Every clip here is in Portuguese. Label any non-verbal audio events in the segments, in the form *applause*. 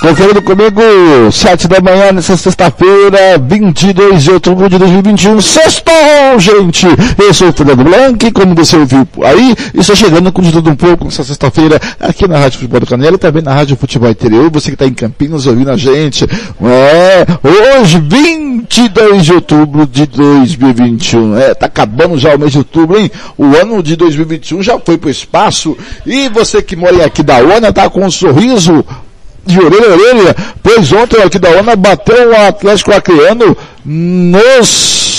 Conferindo comigo, sete da manhã nessa sexta-feira, 22 de outubro de 2021. Sextou, gente! Eu sou o Fernando Blanc, como você ouviu aí, estou chegando com de tudo um pouco nessa sexta-feira aqui na Rádio Futebol do Canela e também na Rádio Futebol Interior. Você que está em Campinas ouvindo a gente. É, hoje, 22 de outubro de 2021. É, tá acabando já o mês de outubro, hein? O ano de 2021 já foi pro espaço. E você que mora aqui da ONA tá com um sorriso de orelha a orelha, pois ontem aqui da ONU bateu o Atlético Acreano nos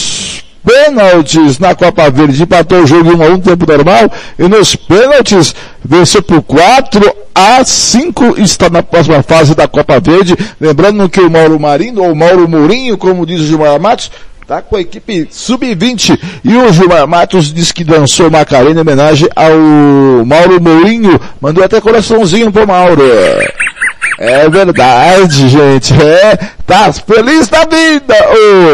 pênaltis na Copa Verde, empatou o jogo em 1 a 1 tempo normal, e nos pênaltis venceu por 4 a 5 está na próxima fase da Copa Verde, lembrando que o Mauro Marinho, ou Mauro Mourinho, como diz o Gilmar Matos, tá com a equipe sub-20 e o Gilmar Matos disse que dançou Macarena em homenagem ao Mauro Mourinho, mandou até coraçãozinho pro Mauro. É verdade, gente. É, tá feliz da vida.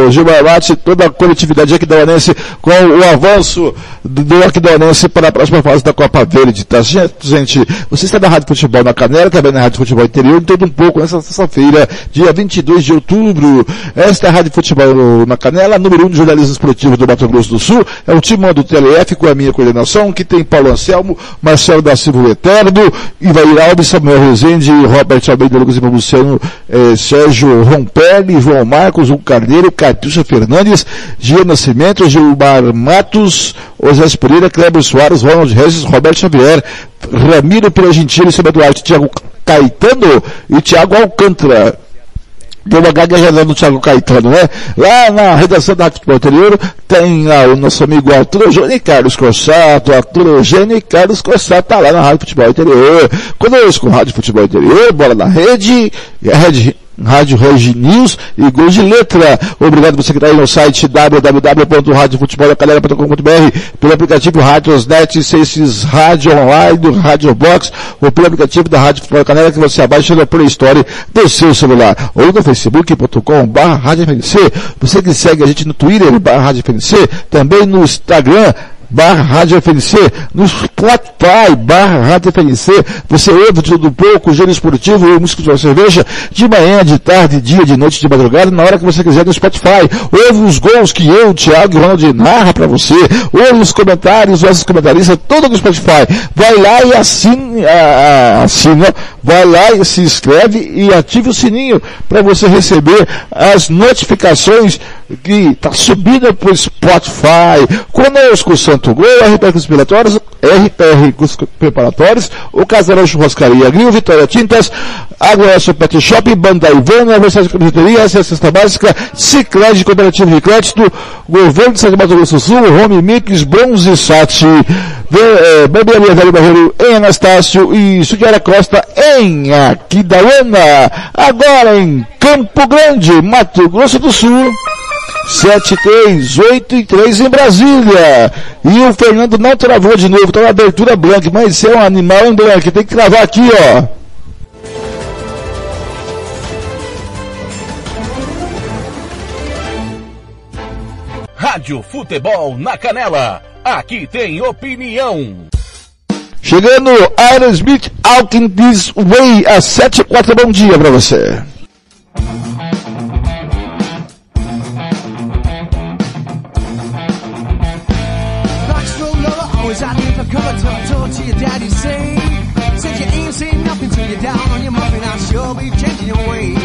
O Gilmar Mate, toda a coletividade aquidauanense com o avanço do aquidauanense para a próxima fase da Copa Verde, tá? Gente, você está na Rádio Futebol na Canela, também na Rádio Futebol Interior, todo um pouco nessa sexta-feira, dia 22 de outubro. Esta é a Rádio Futebol na Canela, número 1 um de jornalismo esportivo do Mato Grosso do Sul. É o time do TLF com a minha coordenação, que tem Paulo Anselmo, Marcelo da Silva Eterno, Ivair Alves, Samuel Rezende, Robert Almeida, Lucas Ivan Luciano, eh, Sérgio Rompelli, João Marcos, Hugo Carneiro, Catiúcia Fernandes, Gia Nascimento, Gilmar Matos, Osés Pereira, Kleber Soares, Ronald Regis, Roberto Xavier, Ramiro Pela Gentili, Seba Duarte, Thiago Caetano e Thiago Alcântara uma gaguejada no Thiago Caetano, né? Lá na redação da Futebol Anterior tem lá o nosso amigo Arthur Eugênio e Carlos Corsato. Arthur Eugênio e Carlos Corsato tá lá na Rádio Futebol Interior. Conosco, Rádio Futebol Interior, bola na rede, e a rede Rádio Regi News e Gol de Letra. Obrigado você que está aí no site www.radiofutebolacalera.com.br pelo aplicativo Radiosnet, Seixes Rádio Online, do Rádio Box ou pelo aplicativo da Rádio Futebol Canela que você abaixa na Play Store do seu celular ou no facebook.com Você que segue a gente no Twitter barra também no Instagram barra Rádio FNC, no Spotify, barra Rádio FNC, você ouve tudo pouco, gênero esportivo, o músico de cerveja, de manhã, de tarde, dia, de noite, de madrugada, na hora que você quiser no Spotify. Ouve os gols que eu, Thiago e Ronald narra para você, ouve os comentários, nossos comentaristas, todo no Spotify. Vai lá e assina, assina, vai lá e se inscreve e ative o sininho para você receber as notificações que está subindo para o Spotify. Conosco, Santo Gol, RPR Preparatórios, RPR Preparatórios, o Casarão Churrascaria Gril, Vitória Tintas, Agroessa Pet Shop, Banda Ivana, de Camiseteria, Assistência Básica, Cicred, Cooperativa de Crédito, Governo de São Mato Grosso do Sul, Home Mix, Bronze Sat, é, Barbearia Velho Barreiro em Anastácio e Sudiara Costa em Aquidauana. Agora em Campo Grande, Mato Grosso do Sul. 7, 3, 8 e 3 em Brasília. E o Fernando não travou de novo, tá na abertura branca, mas isso é um animal em branco, tem que travar aqui, ó. Rádio Futebol na Canela. Aqui tem opinião. Chegando Aerosmith Out in This Way, às 7 e 4, bom dia para você. How you say? You ain't seen nothing till you're down on your muffin. I'll sure be changing your ways.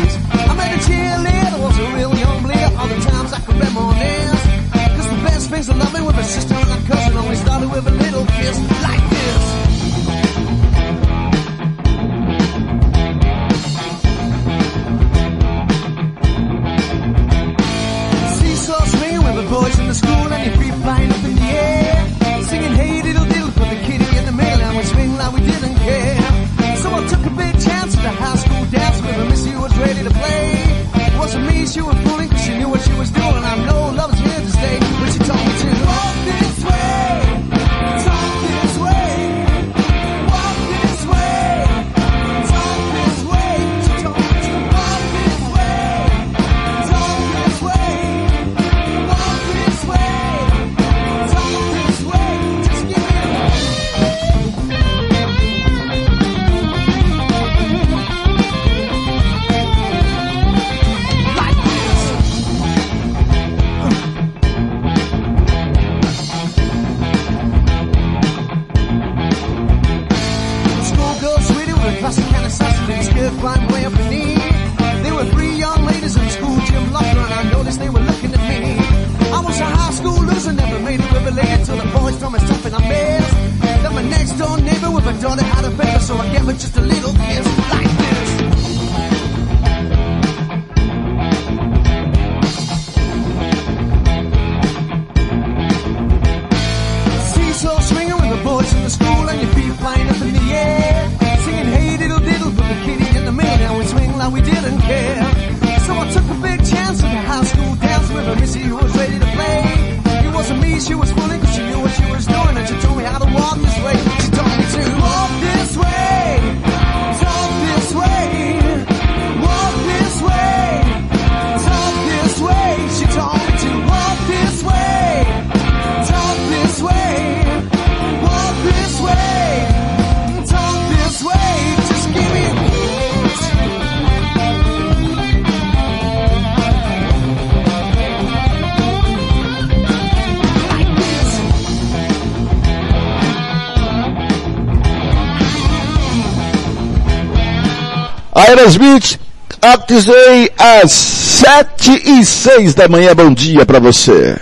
Aerosmith, Actisei às sete e seis da manhã. Bom dia para você.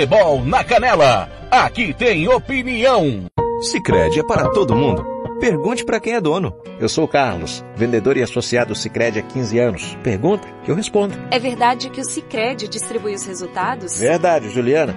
Futebol na Canela. Aqui tem opinião. Sicredi é para todo mundo. Pergunte para quem é dono. Eu sou o Carlos, vendedor e associado Sicredi há 15 anos. Pergunta que eu respondo. É verdade que o Sicredi distribui os resultados? Verdade, Juliana.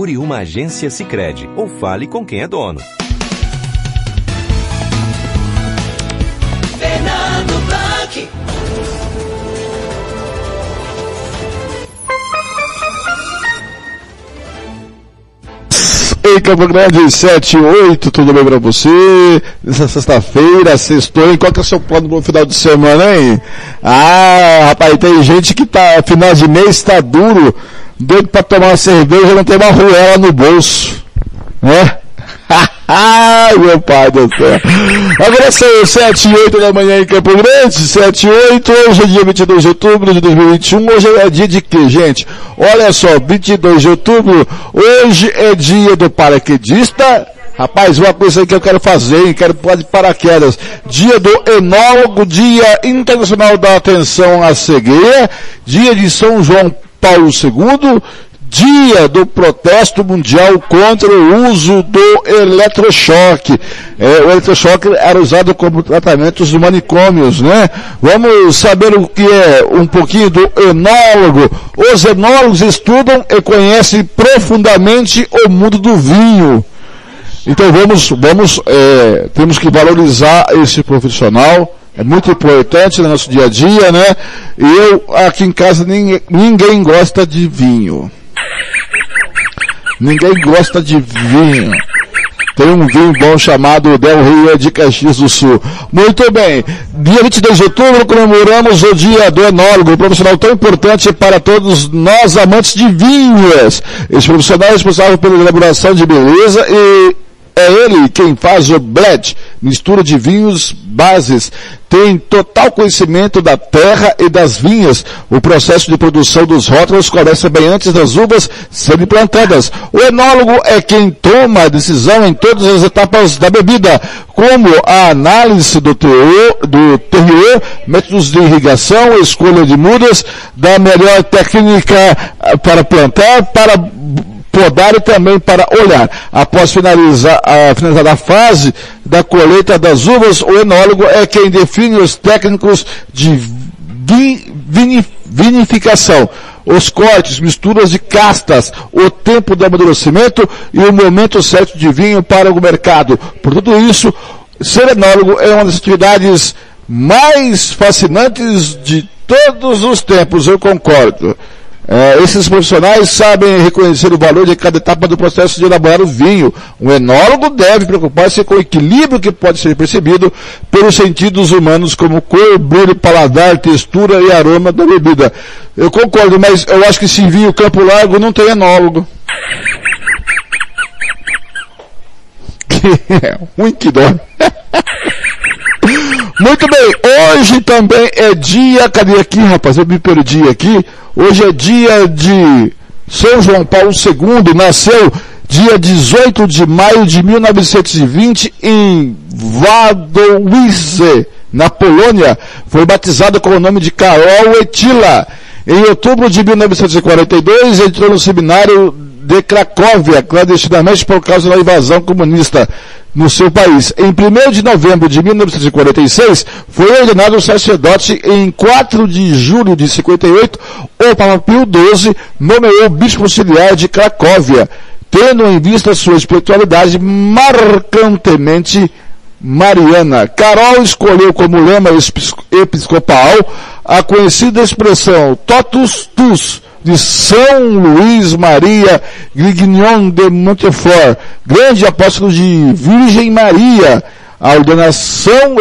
Procure uma agência Sicredi ou fale com quem é dono. Fernando Blanc. Em Campo Grande, 7 e 8, tudo bem pra você? Nessa sexta-feira, sextou, hein? Qual que é o seu plano pro final de semana, hein? Ah, rapaz, tem gente que tá, final de mês tá duro, doido pra tomar uma cerveja, não tem uma ruela no bolso, né? Ai, *laughs* meu pai do céu. Agora são 7 e 8 da manhã em Campo Grande, 7 e 8, hoje é dia 22 de outubro de 2021, hoje é dia de quê, gente? Olha só, 22 de outubro, hoje é dia do paraquedista, Rapaz, uma coisa que eu quero fazer, hein? quero pode paraquedas. Dia do enólogo, dia internacional da atenção à cegueira, dia de São João Paulo II, dia do protesto mundial contra o uso do eletrochoque. É, o eletrochoque era usado como tratamento dos manicômios, né? Vamos saber o que é um pouquinho do enólogo. Os enólogos estudam e conhecem profundamente o mundo do vinho. Então vamos, vamos, é, temos que valorizar esse profissional. É muito importante no nosso dia a dia, né? Eu, aqui em casa, ninguém, ninguém gosta de vinho. Ninguém gosta de vinho. Tem um vinho bom chamado Del Rio de Caxias do Sul. Muito bem. Dia 22 de outubro comemoramos o dia do enólogo, um profissional tão importante para todos nós amantes de vinhos. Esse profissional é responsável pela elaboração de beleza e é ele quem faz o blend, mistura de vinhos bases. Tem total conhecimento da terra e das vinhas. O processo de produção dos rótulos começa bem antes das uvas serem plantadas. O enólogo é quem toma a decisão em todas as etapas da bebida, como a análise do teor, do terroir, métodos de irrigação, escolha de mudas, da melhor técnica ah, para plantar, para podar e também para olhar. Após finalizar a, finalizar a fase da colheita das uvas, o enólogo é quem define os técnicos de vi, vini, vinificação, os cortes, misturas de castas, o tempo do amadurecimento e o momento certo de vinho para o mercado. Por tudo isso, ser enólogo é uma das atividades mais fascinantes de todos os tempos, eu concordo. É, esses profissionais sabem reconhecer o valor de cada etapa do processo de elaborar o vinho. Um enólogo deve preocupar-se com o equilíbrio que pode ser percebido pelos sentidos humanos, como cor, brilho, paladar, textura e aroma da bebida. Eu concordo, mas eu acho que se vinho Campo Largo não tem enólogo. *laughs* Que *laughs* é ruim que dói. *laughs* Muito bem, hoje também é dia, cadê aqui rapaz? Eu me perdi aqui. Hoje é dia de São João Paulo II, nasceu dia 18 de maio de 1920 em Wadowice, na Polônia. Foi batizado com o nome de Karol Etila. Em outubro de 1942 entrou no seminário de Cracóvia, clandestinamente por causa da invasão comunista no seu país. Em 1 de novembro de 1946, foi ordenado sacerdote em 4 de julho de 58, o Papa Pio XII nomeou bispo auxiliar de Cracóvia, tendo em vista sua espiritualidade marcantemente mariana. Carol escolheu como lema episcopal a conhecida expressão totus tus, de São Luís Maria Grignon de Montefort, grande apóstolo de Virgem Maria. A ordenação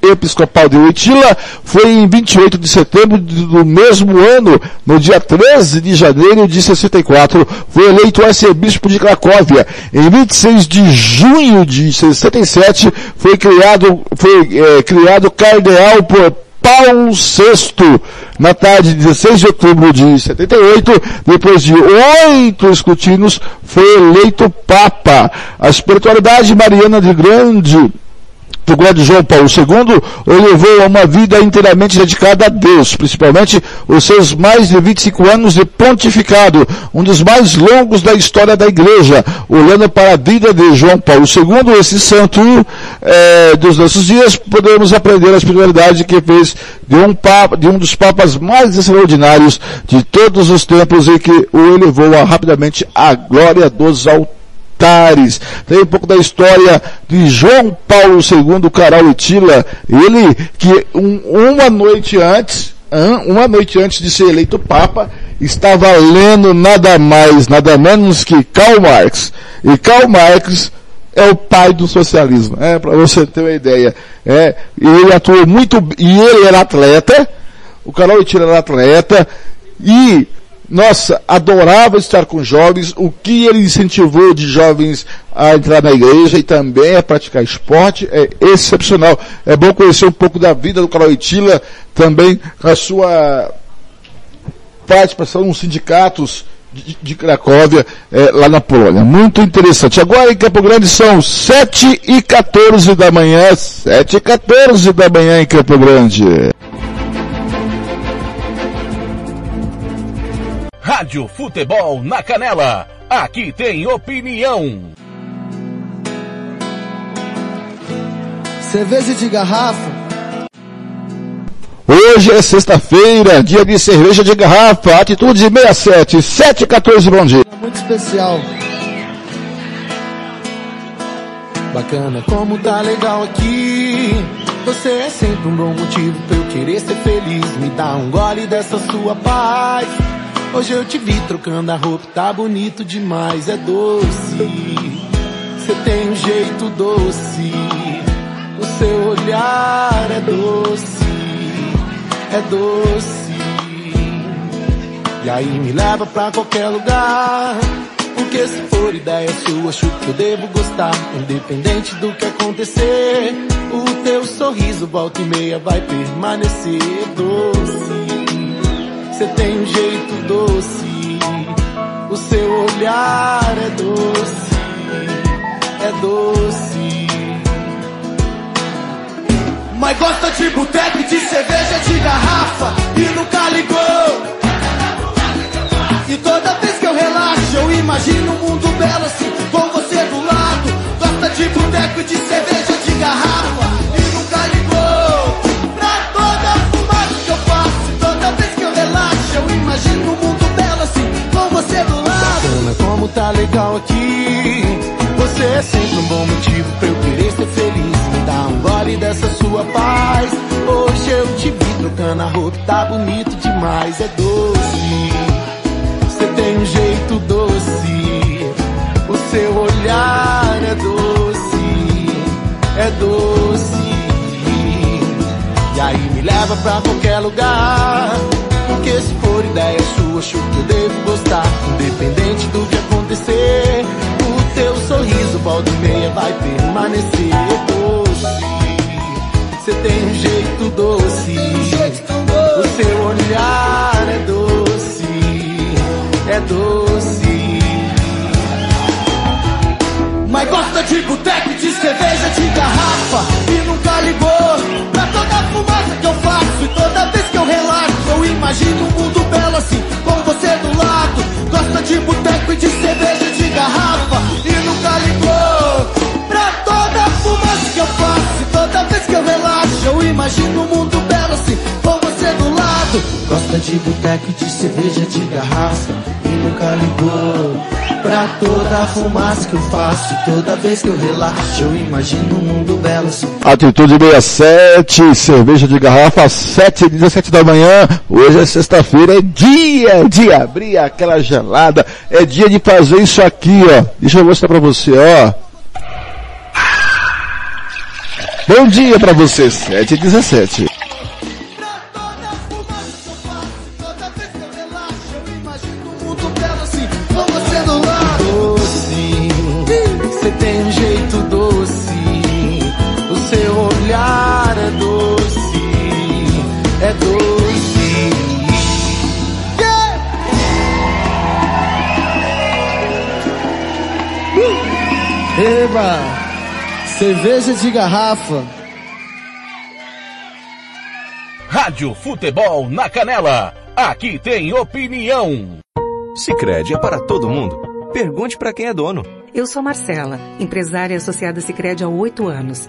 episcopal de Oitila foi em 28 de setembro do mesmo ano, no dia 13 de janeiro de 64, foi eleito arcebispo de Cracóvia. Em 26 de junho de 67, foi criado, foi, é, criado cardeal por Paulo VI, na tarde de 16 de outubro de 78, depois de oito escrutínios, foi eleito Papa. A espiritualidade mariana de grande do grande João Paulo II o levou a uma vida inteiramente dedicada a Deus, principalmente os seus mais de 25 anos de pontificado, um dos mais longos da história da igreja, olhando para a vida de João Paulo II, esse santo é, dos nossos dias, podemos aprender a espiritualidade que fez de um, papa, de um dos papas mais extraordinários de todos os tempos e que o elevou rapidamente à glória dos altares altares. Tem um pouco da história de João Paulo II Carauitila, ele que um, uma noite antes, uma noite antes de ser eleito Papa, estava lendo nada mais, nada menos que Karl Marx. E Karl Marx é o pai do socialismo, é, para você ter uma ideia. É, ele atuou muito, e ele era atleta, o Carol Itila era atleta, e nossa, adorava estar com jovens, o que ele incentivou de jovens a entrar na igreja e também a praticar esporte é excepcional. É bom conhecer um pouco da vida do Carol Itila, também a sua participação nos sindicatos de, de Cracóvia, é, lá na Polônia. Muito interessante. Agora em Campo Grande são 7 e 14 da manhã, 7 e 14 da manhã em Campo Grande. Rádio Futebol na Canela. Aqui tem opinião. Cerveja de garrafa. Hoje é sexta-feira, dia de cerveja de garrafa, atitude 67, 714, bom dia. Muito especial. Bacana como tá legal aqui. Você é sempre um bom motivo pra eu querer ser feliz. Me dá um gole dessa sua paz. Hoje eu te vi trocando a roupa, tá bonito demais, é doce. Você tem um jeito doce, o seu olhar é doce, é doce. E aí me leva pra qualquer lugar. Porque se for ideia sua, acho que eu devo gostar. Independente do que acontecer, o teu sorriso volta e meia vai permanecer doce. Você tem um jeito doce, o seu olhar é doce, é doce. Mas gosta de boteco de cerveja de garrafa e nunca ligou. E toda vez que eu relaxo, eu imagino um mundo belo assim, com você do lado. Gosta de boteco de cerveja de garrafa eu imagino um mundo belo assim, com você do lado. Bacana como tá legal aqui. Você é sempre um bom motivo pra eu querer ser feliz. Me dá um gole dessa sua paz. bacana, a roupa tá bonito demais, é doce. Você tem um jeito doce, o seu olhar é doce, é doce. E aí me leva pra qualquer lugar. Porque se for ideia sua, acho que eu devo gostar. Independente do que acontecer, o teu sorriso, volta e meia, vai permanecer doce. Você tem um jeito doce. O seu olhar é doce, é doce. Mas gosta de boteco, de cerveja, de garrafa E nunca ligou Gosta de boteco de cerveja, de garrafa E nunca ligou Pra toda a fumaça que eu faço Toda vez que eu relaxo Eu imagino um mundo belo assim Atitude 67, cerveja de garrafa, 7 e 17 da manhã. Hoje é sexta-feira, é dia de abrir aquela gelada, é dia de fazer isso aqui, ó. Deixa eu mostrar pra você, ó. Bom dia pra você, 7 e 17. Cerveja de garrafa. Rádio Futebol na Canela. Aqui tem opinião. Sicredi é para todo mundo. Pergunte para quem é dono. Eu sou Marcela, empresária associada Sicredi há oito anos.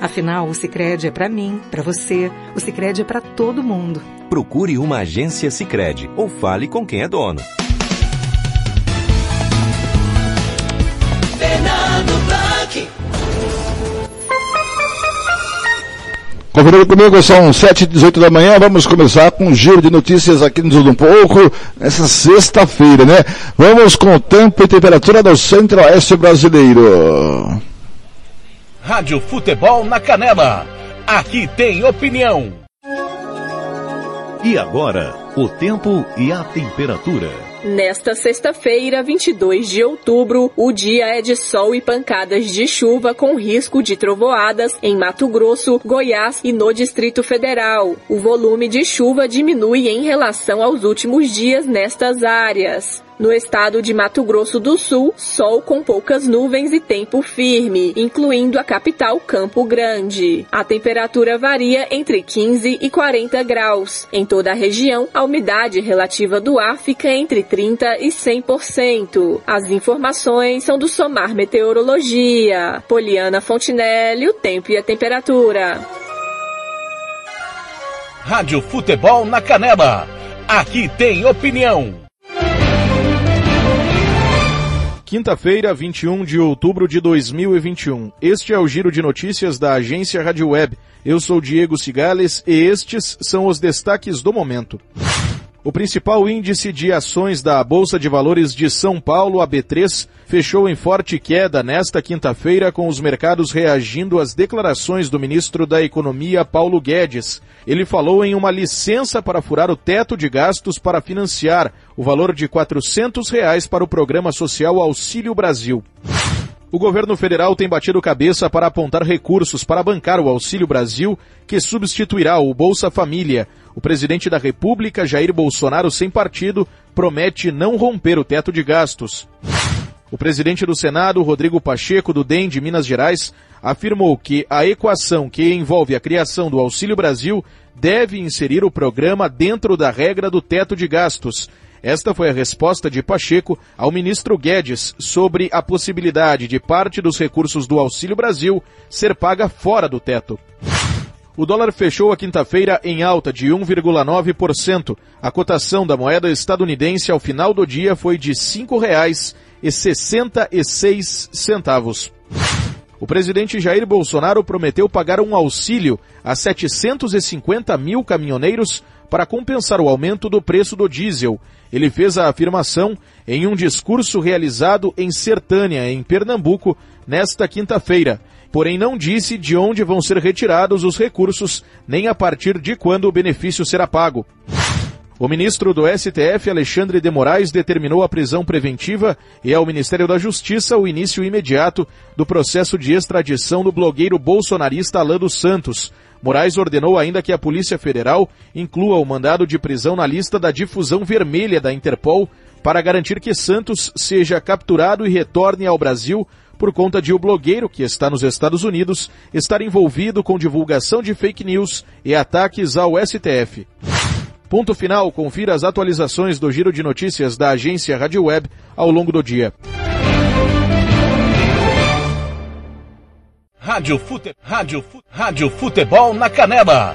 Afinal, o Sicredi é para mim, para você. O Sicredi é para todo mundo. Procure uma agência Sicredi ou fale com quem é dono. Fernando Blanc. Conferindo comigo, são 7 e 18 da manhã, vamos começar com um giro de notícias aqui no Tudo Um Pouco, nessa sexta-feira, né? Vamos com o tempo e temperatura do centro-oeste brasileiro. Rádio Futebol na Canela. Aqui tem opinião. E agora, o tempo e a temperatura. Nesta sexta-feira, 22 de outubro, o dia é de sol e pancadas de chuva com risco de trovoadas em Mato Grosso, Goiás e no Distrito Federal. O volume de chuva diminui em relação aos últimos dias nestas áreas. No estado de Mato Grosso do Sul, sol com poucas nuvens e tempo firme, incluindo a capital Campo Grande. A temperatura varia entre 15 e 40 graus. Em toda a região, a umidade relativa do ar fica entre 30 e 100%. As informações são do Somar Meteorologia. Poliana Fontinelli, o tempo e a temperatura. Rádio Futebol na Canela. Aqui tem opinião. Quinta-feira, 21 de outubro de 2021. Este é o giro de notícias da agência Rádio Web. Eu sou Diego Cigales e estes são os destaques do momento. O principal índice de ações da Bolsa de Valores de São Paulo, a B3, fechou em forte queda nesta quinta-feira com os mercados reagindo às declarações do ministro da Economia, Paulo Guedes. Ele falou em uma licença para furar o teto de gastos para financiar o valor de 400 reais para o programa social Auxílio Brasil. O governo federal tem batido cabeça para apontar recursos para bancar o Auxílio Brasil, que substituirá o Bolsa Família. O presidente da República, Jair Bolsonaro, sem partido, promete não romper o teto de gastos. O presidente do Senado, Rodrigo Pacheco, do DEM de Minas Gerais, afirmou que a equação que envolve a criação do Auxílio Brasil deve inserir o programa dentro da regra do teto de gastos. Esta foi a resposta de Pacheco ao ministro Guedes sobre a possibilidade de parte dos recursos do Auxílio Brasil ser paga fora do teto. O dólar fechou a quinta-feira em alta de 1,9%. A cotação da moeda estadunidense ao final do dia foi de R$ 5,66. O presidente Jair Bolsonaro prometeu pagar um auxílio a 750 mil caminhoneiros para compensar o aumento do preço do diesel. Ele fez a afirmação em um discurso realizado em Sertânia, em Pernambuco, nesta quinta-feira porém não disse de onde vão ser retirados os recursos, nem a partir de quando o benefício será pago. O ministro do STF, Alexandre de Moraes, determinou a prisão preventiva e ao Ministério da Justiça o início imediato do processo de extradição do blogueiro bolsonarista Alan dos Santos. Moraes ordenou ainda que a Polícia Federal inclua o mandado de prisão na lista da difusão vermelha da Interpol para garantir que Santos seja capturado e retorne ao Brasil por conta de o blogueiro, que está nos Estados Unidos, estar envolvido com divulgação de fake news e ataques ao STF. Ponto final, confira as atualizações do giro de notícias da agência Rádio Web ao longo do dia. Rádio, Fute... Rádio, Fute... Rádio Futebol na Canela.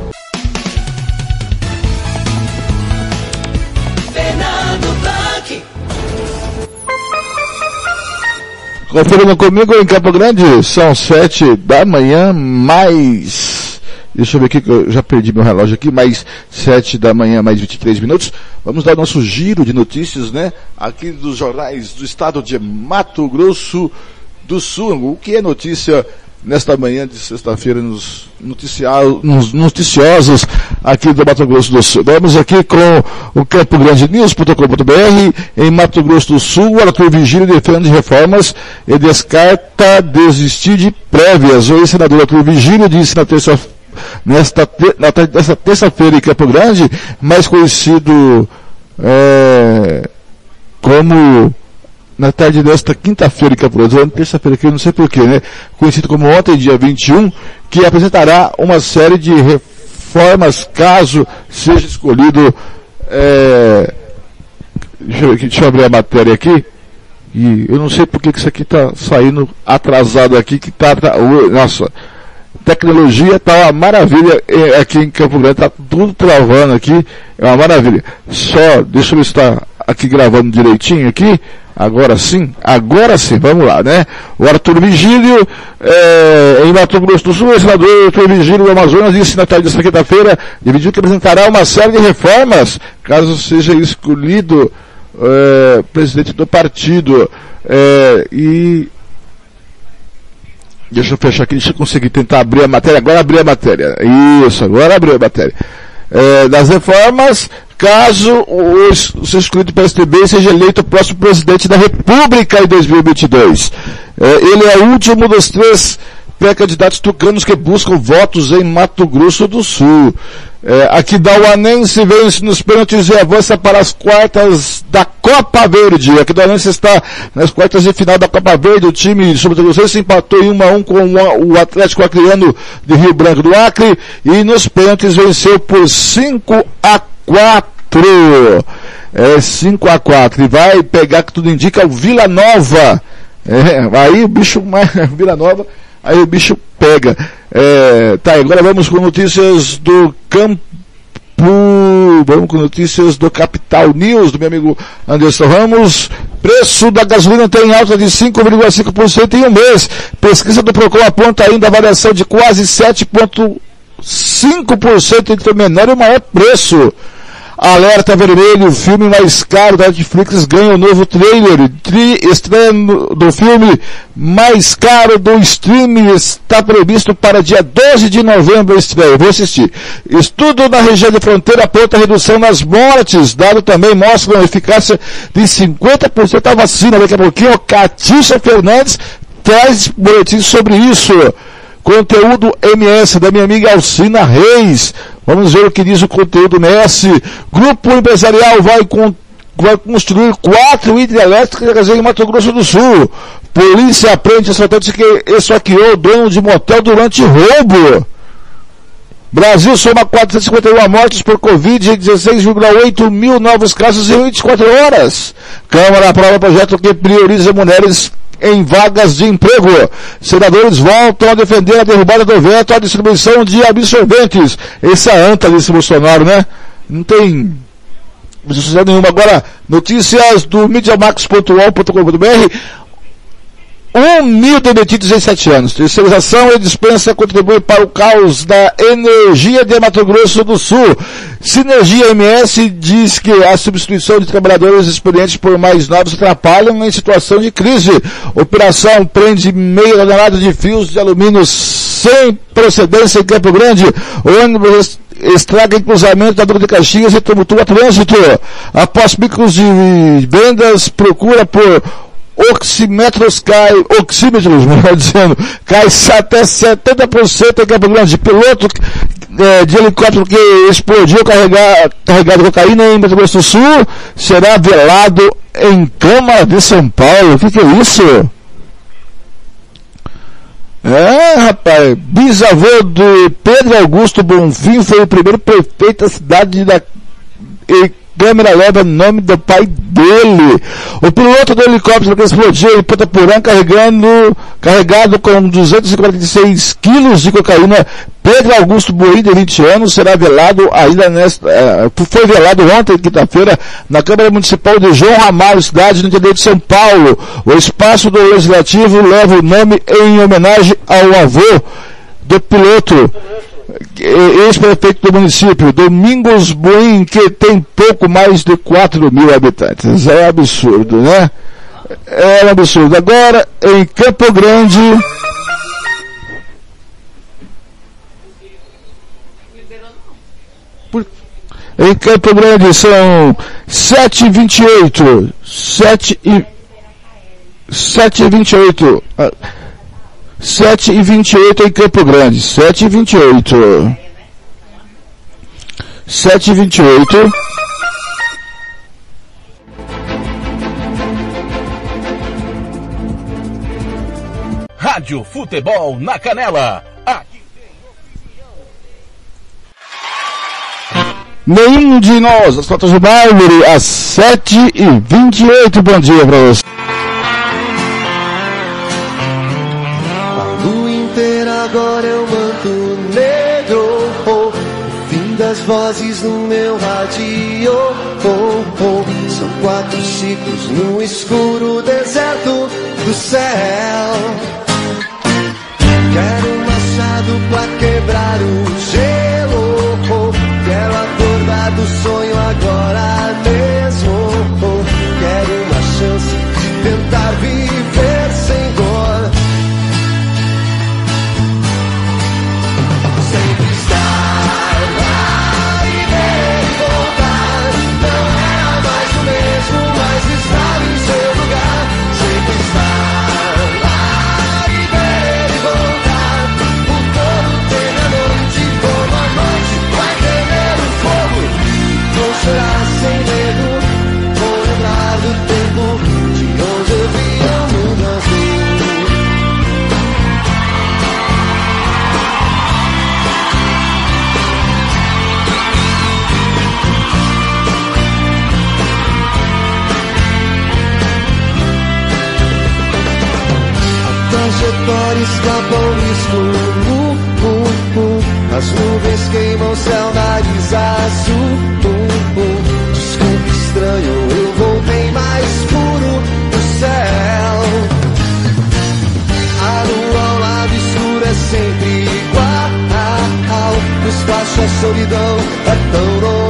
Conferindo comigo em Campo Grande, são sete da manhã, mais. Deixa eu ver aqui que eu já perdi meu relógio aqui, mais sete da manhã, mais 23 minutos. Vamos dar nosso giro de notícias, né? Aqui dos jornais do estado de Mato Grosso do Sul. O que é notícia nesta manhã de sexta-feira nos, nos noticiosos aqui do Mato Grosso do Sul. Vamos aqui com o Campo Grande News.com.br em Mato Grosso do Sul, Arthur Vigílio defende reformas e descarta desistir de prévias. O ex-senador Arthur Vigílio disse na terça nesta, nesta terça-feira em Campo Grande, mais conhecido é, como na tarde desta quinta-feira em Campo Grande, terça-feira aqui, não sei porquê, né? Conhecido como ontem, dia 21, que apresentará uma série de reformas caso seja escolhido. É... Deixa, eu, deixa eu abrir a matéria aqui. E eu não sei porque que isso aqui está saindo atrasado aqui, que tá, tá nossa, tecnologia está uma maravilha é, aqui em Campo Grande, está tudo travando aqui, é uma maravilha. Só, deixa eu está aqui gravando direitinho aqui. Agora sim, agora sim, vamos lá, né? O Arthur Vigílio, é, em Mato Grosso do Sul, o senador Arthur Vigílio do Amazonas disse na tarde desta quinta-feira, dividiu que apresentará uma série de reformas, caso seja escolhido é, presidente do partido. É, e Deixa eu fechar aqui, deixa eu conseguir tentar abrir a matéria. Agora abrir a matéria. Isso, agora abrir a matéria. É, das reformas, caso o, o seu escolhido PSDB seja eleito o próximo presidente da República em 2022. É, ele é o último dos três pré-candidatos tucanos que buscam votos em Mato Grosso do Sul. É, aqui Dauanense vence nos pênaltis e avança para as quartas da Copa Verde. Aqui Dauanense está nas quartas de final da Copa Verde. O time sobre se empatou em 1 a 1 com o Atlético Acreano de Rio Branco do Acre e nos pênaltis venceu por 5 a 4. É 5 a 4 e vai pegar que tudo indica o Vila Nova. É, aí o bicho *laughs* Vila Nova, aí o bicho pega. É, tá, agora vamos com notícias do campo. Vamos com notícias do Capital News, do meu amigo Anderson Ramos. Preço da gasolina tem alta de 5,5% em um mês. Pesquisa do Procon aponta ainda a variação de quase 7,5% entre o menor e o maior preço. Alerta Vermelho, o filme mais caro da Netflix ganha um novo trailer. Tri do filme mais caro do streaming está previsto para dia 12 de novembro estreia. Vou assistir. Estudo na região de fronteira aponta redução nas mortes. Dado também mostra uma eficácia de 50% da vacina. Daqui a pouquinho, Catixa Fernandes traz boletins sobre isso. Conteúdo MS da minha amiga Alcina Reis. Vamos ver o que diz o conteúdo MS. Grupo empresarial vai, com, vai construir quatro hidrelétricas em Mato Grosso do Sul. Polícia aprende assaltante que esfaqueou dono de motel durante roubo. Brasil soma 451 mortes por Covid e 16,8 mil novos casos em 24 horas. Câmara aprova projeto que prioriza mulheres em vagas de emprego. Senadores voltam a defender a derrubada do veto à distribuição de absorventes. Essa é anta desse Bolsonaro, né? Não tem necessidade nenhuma. Agora, notícias do MediaMax.com.br. Um mil demitidos em anos. Terceirização e dispensa contribui para o caos da energia de Mato Grosso do Sul. Sinergia MS diz que a substituição de trabalhadores experientes por mais novos atrapalham em situação de crise. Operação prende meio tonelada de fios de alumínio sem procedência em Campo Grande. Ônibus estraga em cruzamento da Dura de Caxias e tumultua trânsito. Após picos de vendas, procura por oxímetros cai, oxímetros, *laughs* melhor dizendo, cai até 70% em Campo Grande. Piloto é, de helicóptero que explodiu carregado, carregado cocaína em Mato Grosso do Sul será velado em Câmara de São Paulo. O que, que é isso? É, rapaz, bisavô do Pedro Augusto Bonfim foi o primeiro prefeito da cidade da câmera leva o nome do pai dele. O piloto do helicóptero que explodiu em Ponta Porã carregando, carregado com 246 quilos de cocaína, Pedro Augusto Buí, de 20 anos, será velado ainda nesta, uh, foi velado ontem, quinta-feira, na Câmara Municipal de João Ramalho, cidade no interior de São Paulo. O espaço do Legislativo leva o nome em homenagem ao avô do piloto ex-prefeito do município, Domingos Buim, que tem pouco mais de 4 mil habitantes. É absurdo, né? É um absurdo. Agora, em Campo Grande. Em Campo Grande são 7h28. 7 e 7 e 28. 7 e 28 em Campo Grande. 7 e 28. 7 e 28. Rádio Futebol na Canela. Aqui Nenhum de nós, as fotos do Bárbaro, às 7 e 28 Bom dia para você. Agora eu manto negro. Oh, o fim das vozes no meu rádio. Oh, oh, são quatro ciclos no escuro deserto do céu. Quero um machado pra quebrar o gelo. Oh, quero acordar do sonho agora mesmo. Oh, quero uma chance de tentar viver risco. Uh, uh. As nuvens queimam céu, nariz azul. Uh. Desculpe, estranho, eu voltei mais puro do céu. A lua ao lado escuro é sempre igual. No espaço a solidão é tão normal.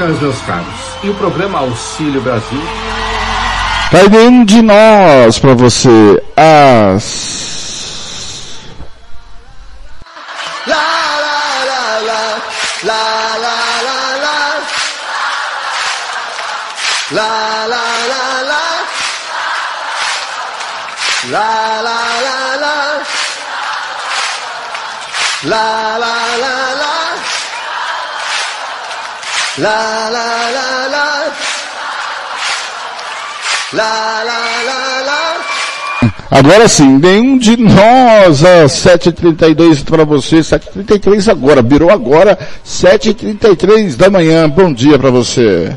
Meus caros. E o programa Auxílio Brasil? Vai nenhum de nós para você. As La la la la la la la la la la la la la la la la la la la la Agora sim, nenhum de nós, às 7h32 para você, 7h33 agora, virou agora, 7h33 da manhã, bom dia para você.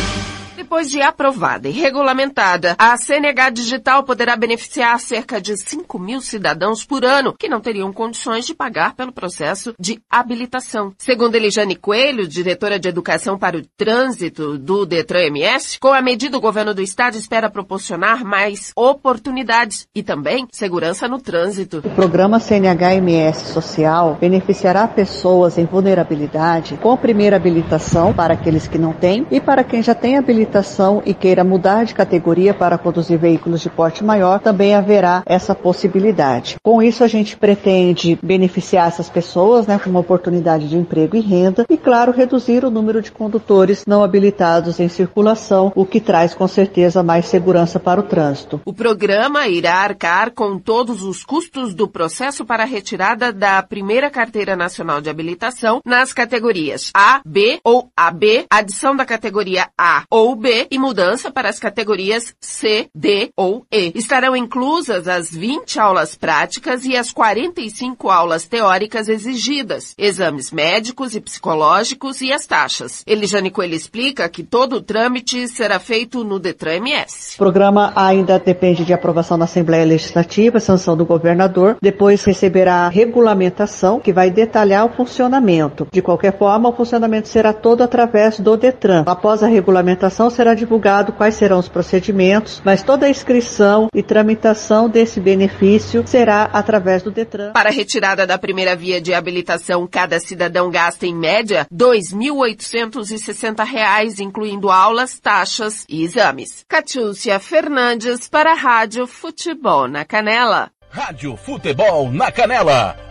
Depois de aprovada e regulamentada, a CNH Digital poderá beneficiar cerca de 5 mil cidadãos por ano que não teriam condições de pagar pelo processo de habilitação. Segundo Elijane Coelho, diretora de Educação para o Trânsito do Detran MS, com a medida o governo do estado espera proporcionar mais oportunidades e também segurança no trânsito. O programa CNH-MS Social beneficiará pessoas em vulnerabilidade com primeira habilitação para aqueles que não têm e para quem já tem habilitação e queira mudar de categoria para conduzir veículos de porte maior, também haverá essa possibilidade. Com isso, a gente pretende beneficiar essas pessoas né, com uma oportunidade de emprego e renda e, claro, reduzir o número de condutores não habilitados em circulação, o que traz com certeza mais segurança para o trânsito. O programa irá arcar com todos os custos do processo para a retirada da primeira carteira nacional de habilitação nas categorias A, B ou AB, adição da categoria A ou B e mudança para as categorias C, D ou E. Estarão inclusas as 20 aulas práticas e as 45 aulas teóricas exigidas, exames médicos e psicológicos e as taxas. Elijane Coelho explica que todo o trâmite será feito no Detran MS. O programa ainda depende de aprovação na Assembleia Legislativa, sanção do governador, depois receberá regulamentação que vai detalhar o funcionamento. De qualquer forma, o funcionamento será todo através do Detran. Após a regulamentação, será será divulgado quais serão os procedimentos, mas toda a inscrição e tramitação desse benefício será através do Detran. Para a retirada da primeira via de habilitação, cada cidadão gasta em média R$ 2.860, incluindo aulas, taxas e exames. Catiúcia Fernandes para a Rádio Futebol na Canela. Rádio Futebol na Canela.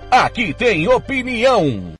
Aqui tem opinião.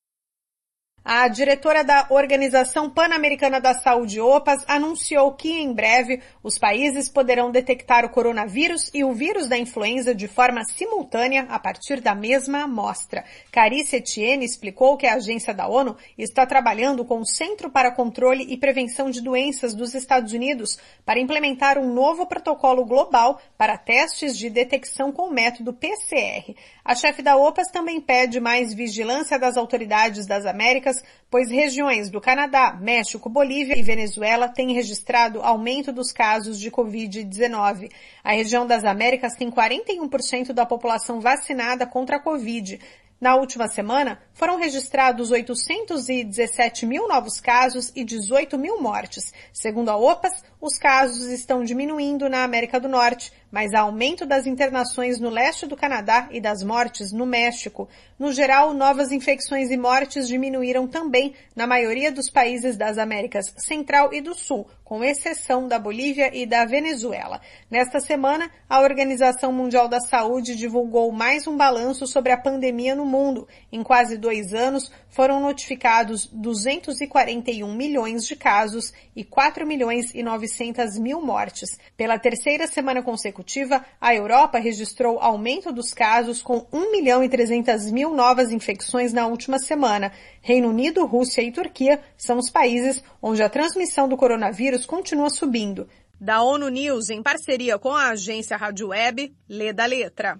A diretora da Organização Pan-Americana da Saúde, OPAS, anunciou que em breve os países poderão detectar o coronavírus e o vírus da influenza de forma simultânea a partir da mesma amostra. Carice Etienne explicou que a agência da ONU está trabalhando com o Centro para Controle e Prevenção de Doenças dos Estados Unidos para implementar um novo protocolo global para testes de detecção com método PCR. A chefe da OPAS também pede mais vigilância das autoridades das Américas pois regiões do Canadá, México, Bolívia e Venezuela têm registrado aumento dos casos de Covid-19. A região das Américas tem 41% da população vacinada contra a Covid. Na última semana, foram registrados 817 mil novos casos e 18 mil mortes. Segundo a OPAS, os casos estão diminuindo na América do Norte, mas aumento das internações no leste do Canadá e das mortes no México. No geral, novas infecções e mortes diminuíram também na maioria dos países das Américas Central e do Sul, com exceção da Bolívia e da Venezuela. Nesta semana, a Organização Mundial da Saúde divulgou mais um balanço sobre a pandemia no mundo. Em quase dois anos, foram notificados 241 milhões de casos e 4 milhões e 900 mil mortes. Pela terceira semana consecutiva, a Europa registrou aumento dos casos com 1 milhão e 300 mil novas infecções na última semana. Reino Unido, Rússia e Turquia são os países onde a transmissão do coronavírus continua subindo. Da ONU News, em parceria com a agência Rádio Web, lê da letra.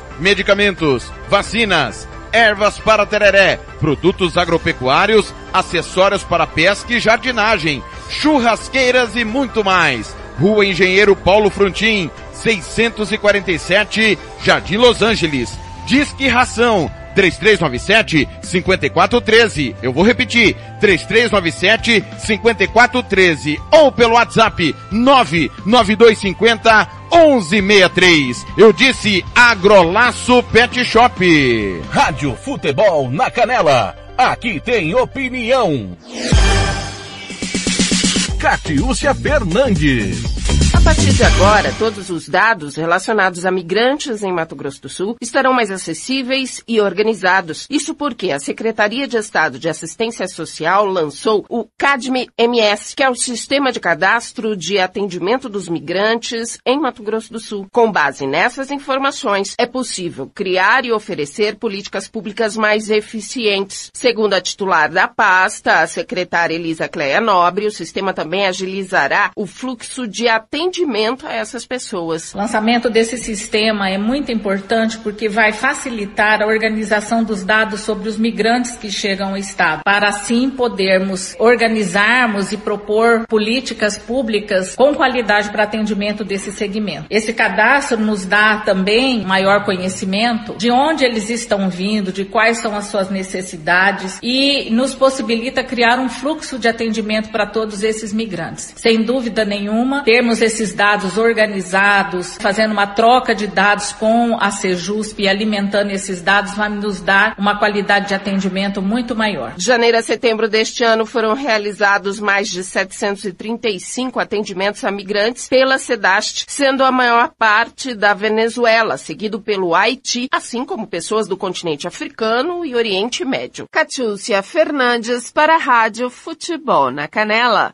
medicamentos, vacinas, ervas para tereré, produtos agropecuários, acessórios para pesca e jardinagem, churrasqueiras e muito mais. Rua Engenheiro Paulo Frontin, 647, Jardim Los Angeles. Disque Ração 3397 5413. Eu vou repetir, 3397 5413 ou pelo WhatsApp 99250 1163. Eu disse Agrolaço Pet Shop. Rádio Futebol na Canela. Aqui tem opinião. Catiúcia Fernandes. A partir de agora, todos os dados relacionados a migrantes em Mato Grosso do Sul estarão mais acessíveis e organizados. Isso porque a Secretaria de Estado de Assistência Social lançou o CADME-MS, que é o Sistema de Cadastro de Atendimento dos Migrantes em Mato Grosso do Sul. Com base nessas informações, é possível criar e oferecer políticas públicas mais eficientes. Segundo a titular da pasta, a secretária Elisa Cleia Nobre, o sistema também agilizará o fluxo de atendimento atendimento a essas pessoas. O lançamento desse sistema é muito importante porque vai facilitar a organização dos dados sobre os migrantes que chegam ao Estado, para assim podermos organizarmos e propor políticas públicas com qualidade para atendimento desse segmento. Esse cadastro nos dá também maior conhecimento de onde eles estão vindo, de quais são as suas necessidades e nos possibilita criar um fluxo de atendimento para todos esses migrantes. Sem dúvida nenhuma, termos esses dados organizados, fazendo uma troca de dados com a Sejusp e alimentando esses dados vai nos dar uma qualidade de atendimento muito maior. De janeiro a setembro deste ano foram realizados mais de 735 atendimentos a migrantes pela SEDAST, sendo a maior parte da Venezuela, seguido pelo Haiti, assim como pessoas do continente africano e Oriente Médio. Catiúcia Fernandes para a Rádio Futebol na Canela.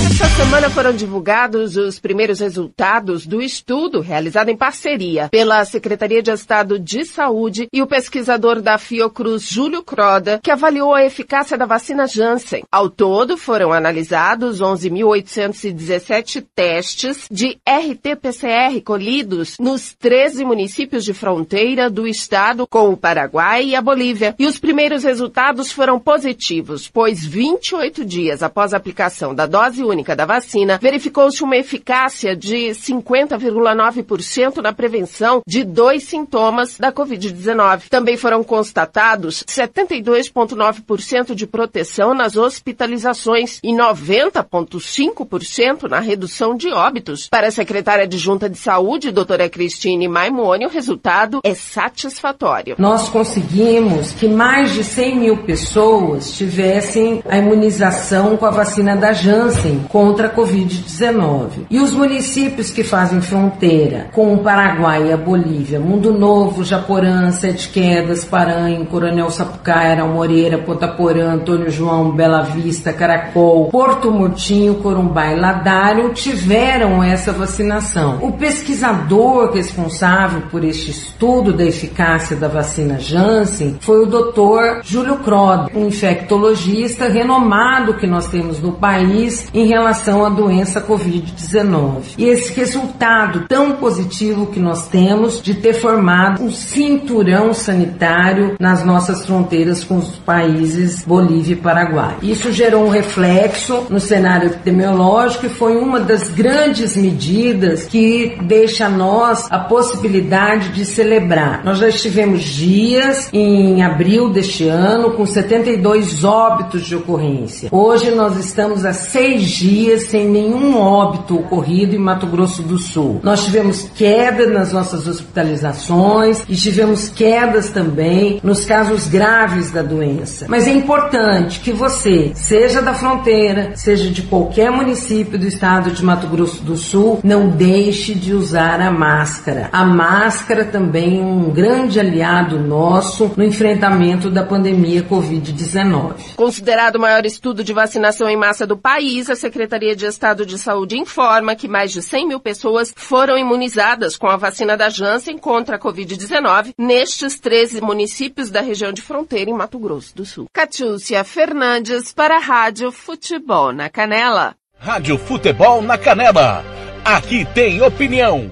Esta semana foram divulgados os primeiros resultados do estudo realizado em parceria pela Secretaria de Estado de Saúde e o pesquisador da Fiocruz, Júlio Croda, que avaliou a eficácia da vacina Janssen. Ao todo, foram analisados 11.817 testes de RT-PCR colhidos nos 13 municípios de fronteira do estado com o Paraguai e a Bolívia. E os primeiros resultados foram positivos, pois 28 dias após a aplicação da dose única da vacina, verificou-se uma eficácia de 50,9% na prevenção de dois sintomas da Covid-19. Também foram constatados 72,9% de proteção nas hospitalizações e 90,5% na redução de óbitos. Para a secretária adjunta de saúde, doutora Cristine Maimone, o resultado é satisfatório. Nós conseguimos que mais de 100 mil pessoas tivessem a imunização com a vacina da Janssen contra a Covid-19. E os municípios que fazem fronteira com o Paraguai e a Bolívia, Mundo Novo, Japorã, Sete Quedas, Paranhos, Coronel Sapucaia, Moreira, Potaporã, Antônio João, Bela Vista, Caracol, Porto Murtinho, Corumbá e Ladário tiveram essa vacinação. O pesquisador responsável por este estudo da eficácia da vacina Janssen foi o Dr. Júlio Crod, um infectologista renomado que nós temos no país em relação à doença Covid-19. E esse resultado tão positivo que nós temos de ter formado um cinturão sanitário nas nossas fronteiras com os países Bolívia e Paraguai. Isso gerou um reflexo no cenário epidemiológico e foi uma das grandes medidas que deixa a nós a possibilidade de celebrar. Nós já estivemos dias em abril deste ano com 72 óbitos de ocorrência. Hoje nós estamos a seis dias sem nenhum óbito ocorrido em Mato Grosso do Sul. Nós tivemos queda nas nossas hospitalizações e tivemos quedas também nos casos graves da doença. Mas é importante que você, seja da fronteira, seja de qualquer município do estado de Mato Grosso do Sul, não deixe de usar a máscara. A máscara também é um grande aliado nosso no enfrentamento da pandemia Covid-19. Considerado o maior estudo de vacinação em massa do país, a Secretaria de Estado de Saúde informa que mais de 100 mil pessoas foram imunizadas com a vacina da Janssen contra a Covid-19 nestes 13 municípios da região de fronteira em Mato Grosso do Sul. Catiúcia Fernandes para a Rádio Futebol na Canela. Rádio Futebol na Canela. Aqui tem opinião.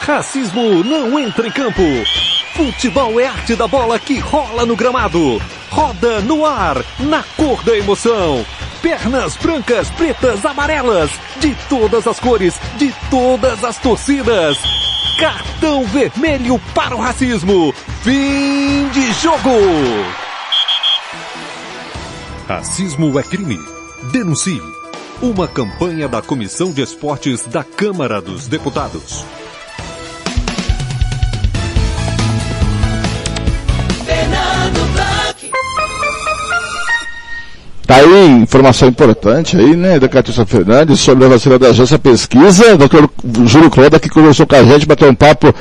Racismo não entra em campo. Futebol é arte da bola que rola no gramado. roda no ar, na cor da emoção. Pernas brancas, pretas, amarelas, de todas as cores, de todas as torcidas. Cartão vermelho para o racismo. Fim de jogo. Racismo é crime. Denuncie. Uma campanha da Comissão de Esportes da Câmara dos Deputados. Tá aí informação importante aí, né, da Catícia Fernandes sobre a vacina da agência pesquisa. Dr. Júlio Cloda que conversou com a gente, bateu um papo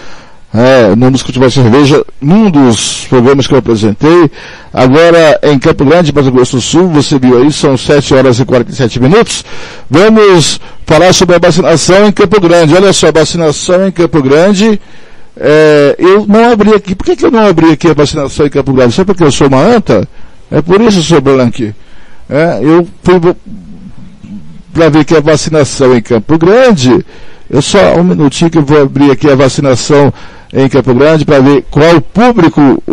é, no Discute Mais Cerveja, num dos programas que eu apresentei. Agora, em Campo Grande, Mato Grosso do Sul, você viu aí, são 7 horas e 47 minutos. Vamos falar sobre a vacinação em Campo Grande. Olha só, vacinação em Campo Grande. É, eu não abri aqui. Por que, que eu não abri aqui a vacinação em Campo Grande? Só porque eu sou uma anta? É por isso, seu Blanque. É, eu fui para ver que a vacinação em Campo Grande, eu só um minutinho que eu vou abrir aqui a vacinação em Campo Grande para ver qual público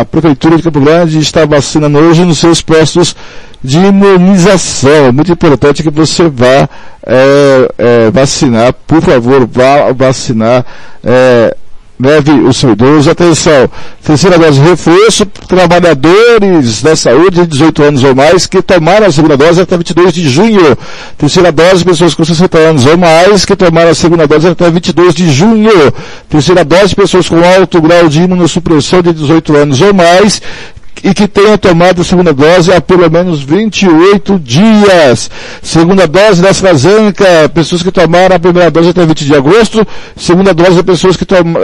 a Prefeitura de Campo Grande está vacinando hoje nos seus postos de imunização. É muito importante que você vá é, é, vacinar, por favor, vá vacinar. É, leve o seu idoso. Atenção, terceira dose reforço, trabalhadores da saúde de 18 anos ou mais que tomaram a segunda dose até 22 de junho. Terceira dose, pessoas com 60 anos ou mais que tomaram a segunda dose até 22 de junho. Terceira dose, pessoas com alto grau de imunossupressão de 18 anos ou mais e que tenham tomado a segunda dose há pelo menos 28 dias. Segunda dose da AstraZeneca, pessoas que tomaram a primeira dose até 20 de agosto. Segunda dose, pessoas que tomaram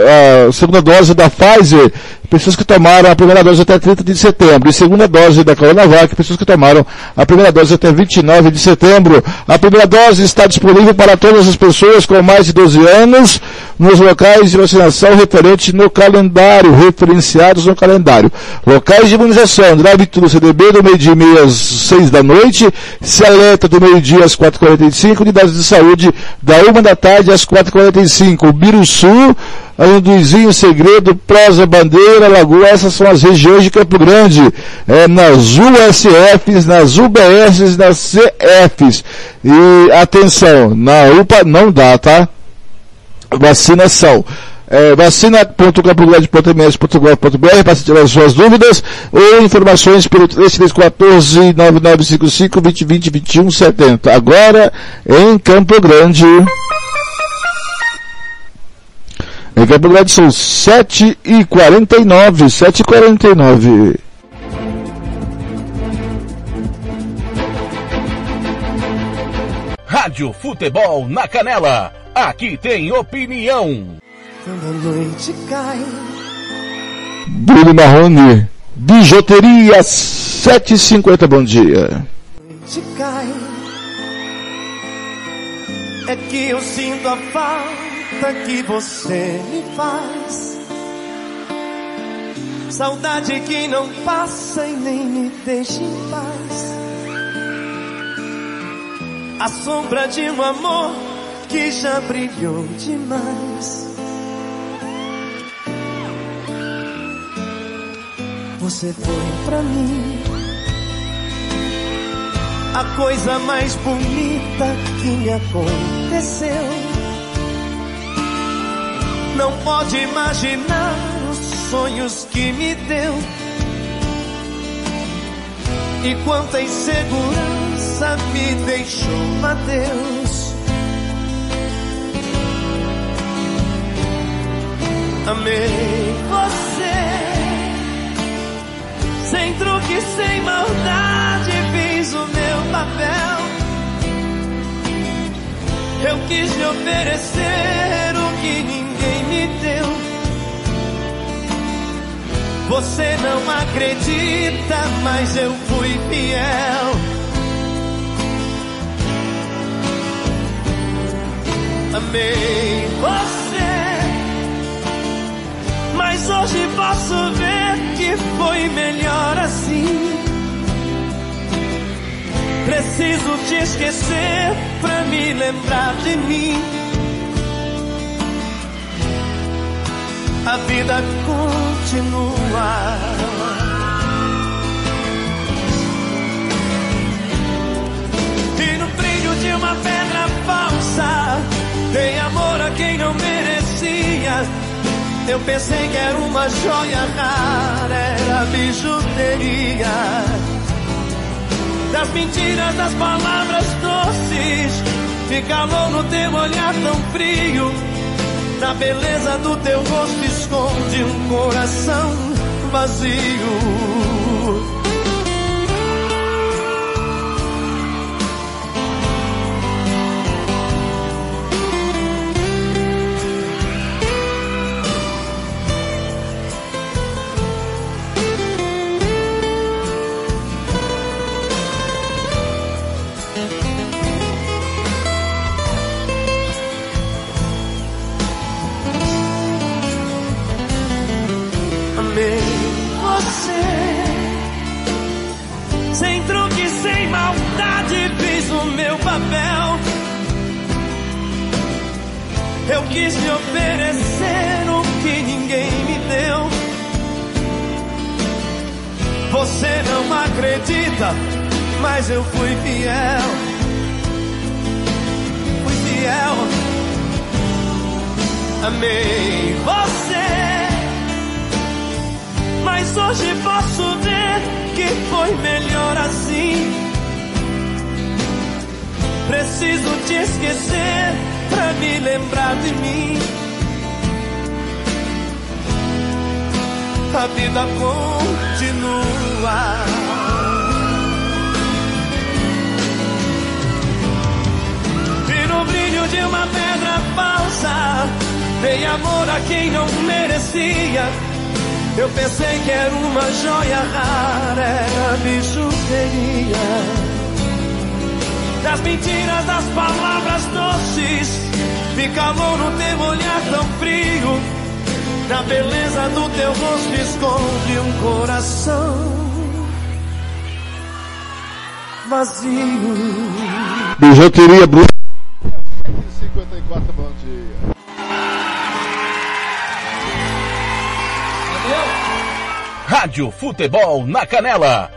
a segunda dose da Pfizer, pessoas que tomaram a primeira dose até 30 de setembro. E segunda dose da Coronavac, pessoas que tomaram a primeira dose até 29 de setembro. A primeira dose está disponível para todas as pessoas com mais de 12 anos nos locais de vacinação referentes no calendário, referenciados no calendário. Locais de imunização, drive-thru CDB do meio-dia e meia às 6 da noite, Seleta do meio-dia às 4h45, unidades de saúde da 1 da tarde às 4h45, Biruçu, Anduizinho, Segredo, Prosa, Bandeira, Lagoa, essas são as regiões de Campo Grande, é, nas USFs, nas UBSs, nas CFs. E atenção, na UPA não dá, tá? Vacinação. É, vacina.campogrande.ms.gov.br para tirar suas dúvidas ou informações pelo 3314 9955 2020 2170. Agora em Campo Grande. Em Campo Grande são 7 e 49 7 e 49 Rádio Futebol na Canela. Aqui tem opinião. Quando a noite cai. Bruno Marrone, Bijuteria 750, bom dia. Te cai. É que eu sinto a falta que você me faz. Saudade que não passa e nem me deixa em paz. A sombra de um amor que já brilhou demais. Você foi pra mim a coisa mais bonita que me aconteceu. Não pode imaginar os sonhos que me deu. E quanta insegurança me deixou, Adeus. Amei você. Sem truque, sem maldade, fiz o meu papel. Eu quis lhe oferecer o que ninguém me deu. Você não acredita, mas eu fui fiel. Amei você, mas hoje posso ver que foi melhor assim. Preciso te esquecer pra me lembrar de mim. A vida continua. E no brilho de uma pedra falsa, dei amor a quem não merecia eu pensei que era uma joia rara, era bijuteria. Das mentiras, das palavras doces, me calou no teu olhar tão frio. Na beleza do teu rosto esconde um coração vazio. Eu quis te oferecer o que ninguém me deu. Você não acredita, mas eu fui fiel. Fui fiel. Amei você. Mas hoje posso ver que foi melhor assim. Preciso te esquecer pra me lembrar de mim. A vida continua. No brilho de uma pedra falsa, dei amor a quem não merecia. Eu pensei que era uma joia rara, era bijuteria. Das mentiras, das palavras doces, me calou no teu olhar tão frio. Na beleza do teu rosto esconde um coração vazio. Bijuteria Bruno. 54, bom dia. Rádio Futebol na Canela.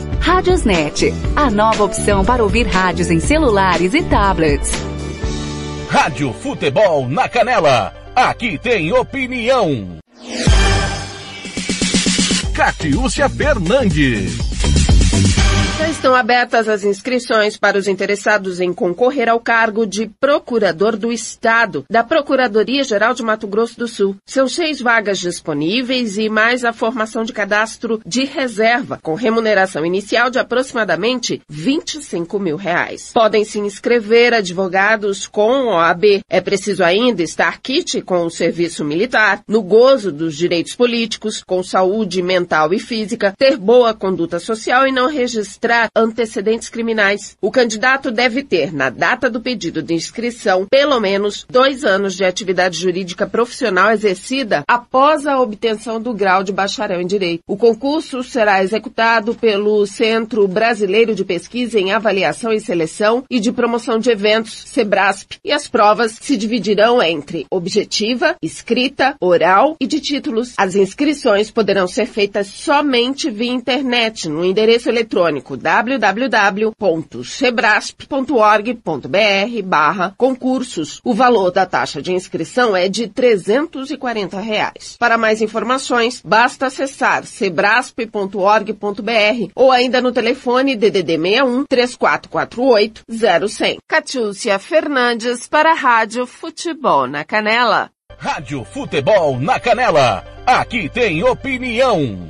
Radiosnet, a nova opção para ouvir rádios em celulares e tablets. Rádio Futebol na Canela. Aqui tem opinião. Catiúcia Fernandes. Já estão abertas as inscrições para os interessados em concorrer ao cargo de Procurador do Estado da Procuradoria-Geral de Mato Grosso do Sul. São seis vagas disponíveis e mais a formação de cadastro de reserva, com remuneração inicial de aproximadamente 25 mil reais. Podem se inscrever advogados com OAB. É preciso ainda estar kit com o serviço militar, no gozo dos direitos políticos, com saúde mental e física, ter boa conduta social e não registrar antecedentes criminais. O candidato deve ter, na data do pedido de inscrição, pelo menos dois anos de atividade jurídica profissional exercida após a obtenção do grau de bacharel em Direito. O concurso será executado pelo Centro Brasileiro de Pesquisa em Avaliação e Seleção e de Promoção de Eventos, SEBRASP, e as provas se dividirão entre objetiva, escrita, oral e de títulos. As inscrições poderão ser feitas somente via internet no endereço eletrônico www.sebrasp.org.br barra concursos. O valor da taxa de inscrição é de 340 reais. Para mais informações, basta acessar sebrasp.org.br ou ainda no telefone DDD 61 3448 0100. Catiúcia Fernandes para a Rádio Futebol na Canela. Rádio Futebol na Canela. Aqui tem opinião.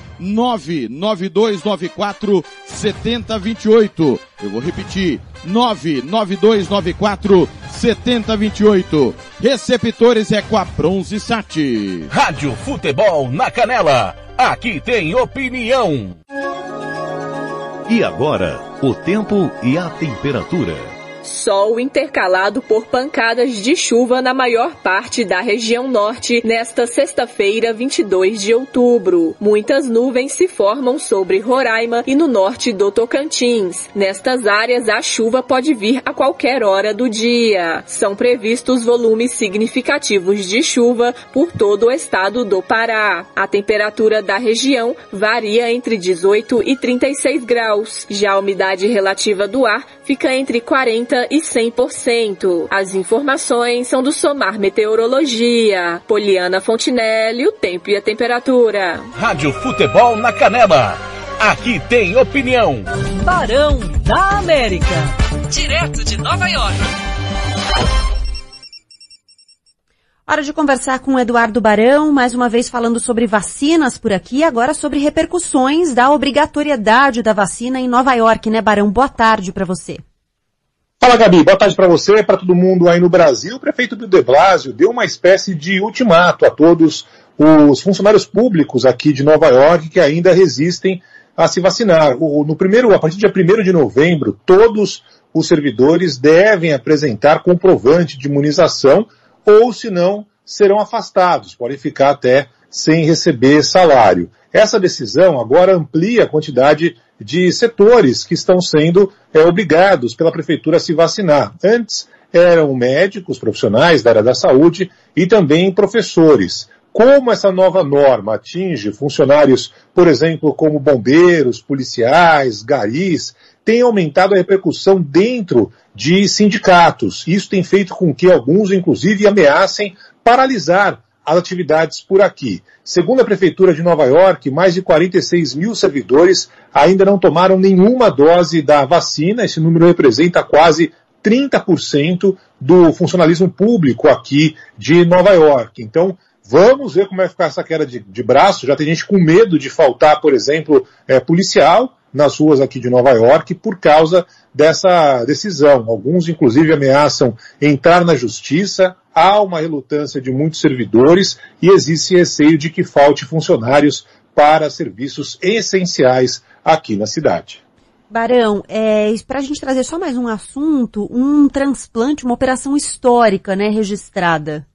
99294 7028. Eu vou repetir, 99294 7028. Receptores é com a Bronze Sat. Rádio Futebol na Canela. Aqui tem opinião. E agora, o tempo e a temperatura. Sol intercalado por pancadas de chuva na maior parte da região norte nesta sexta-feira, 22 de outubro. Muitas nuvens se formam sobre Roraima e no norte do Tocantins. Nestas áreas, a chuva pode vir a qualquer hora do dia. São previstos volumes significativos de chuva por todo o estado do Pará. A temperatura da região varia entre 18 e 36 graus. Já a umidade relativa do ar fica entre 40 e 100%. As informações são do Somar Meteorologia. Poliana Fontinelli, o tempo e a temperatura. Rádio Futebol na Canela. Aqui tem opinião. Barão da América. Direto de Nova York. Hora de conversar com o Eduardo Barão, mais uma vez falando sobre vacinas por aqui, agora sobre repercussões da obrigatoriedade da vacina em Nova York, né, Barão? Boa tarde para você. Fala, Gabi. Boa tarde para você, para todo mundo aí no Brasil. O prefeito Bill de Blasio deu uma espécie de ultimato a todos os funcionários públicos aqui de Nova York que ainda resistem a se vacinar. No primeiro, a partir do dia 1 de novembro, todos os servidores devem apresentar comprovante de imunização ou, se não, serão afastados, podem ficar até sem receber salário. Essa decisão agora amplia a quantidade de setores que estão sendo é, obrigados pela prefeitura a se vacinar. Antes eram médicos, profissionais da área da saúde e também professores. Como essa nova norma atinge funcionários, por exemplo, como bombeiros, policiais, garis, tem aumentado a repercussão dentro de sindicatos. Isso tem feito com que alguns, inclusive, ameacem paralisar as atividades por aqui. Segundo a Prefeitura de Nova York, mais de 46 mil servidores ainda não tomaram nenhuma dose da vacina. Esse número representa quase 30% do funcionalismo público aqui de Nova York. Então, vamos ver como vai ficar essa queda de, de braço. Já tem gente com medo de faltar, por exemplo, é, policial nas ruas aqui de Nova York por causa dessa decisão. Alguns, inclusive, ameaçam entrar na justiça. Há uma relutância de muitos servidores e existe receio de que falte funcionários para serviços essenciais aqui na cidade. Barão, é, para a gente trazer só mais um assunto, um transplante, uma operação histórica, né, registrada.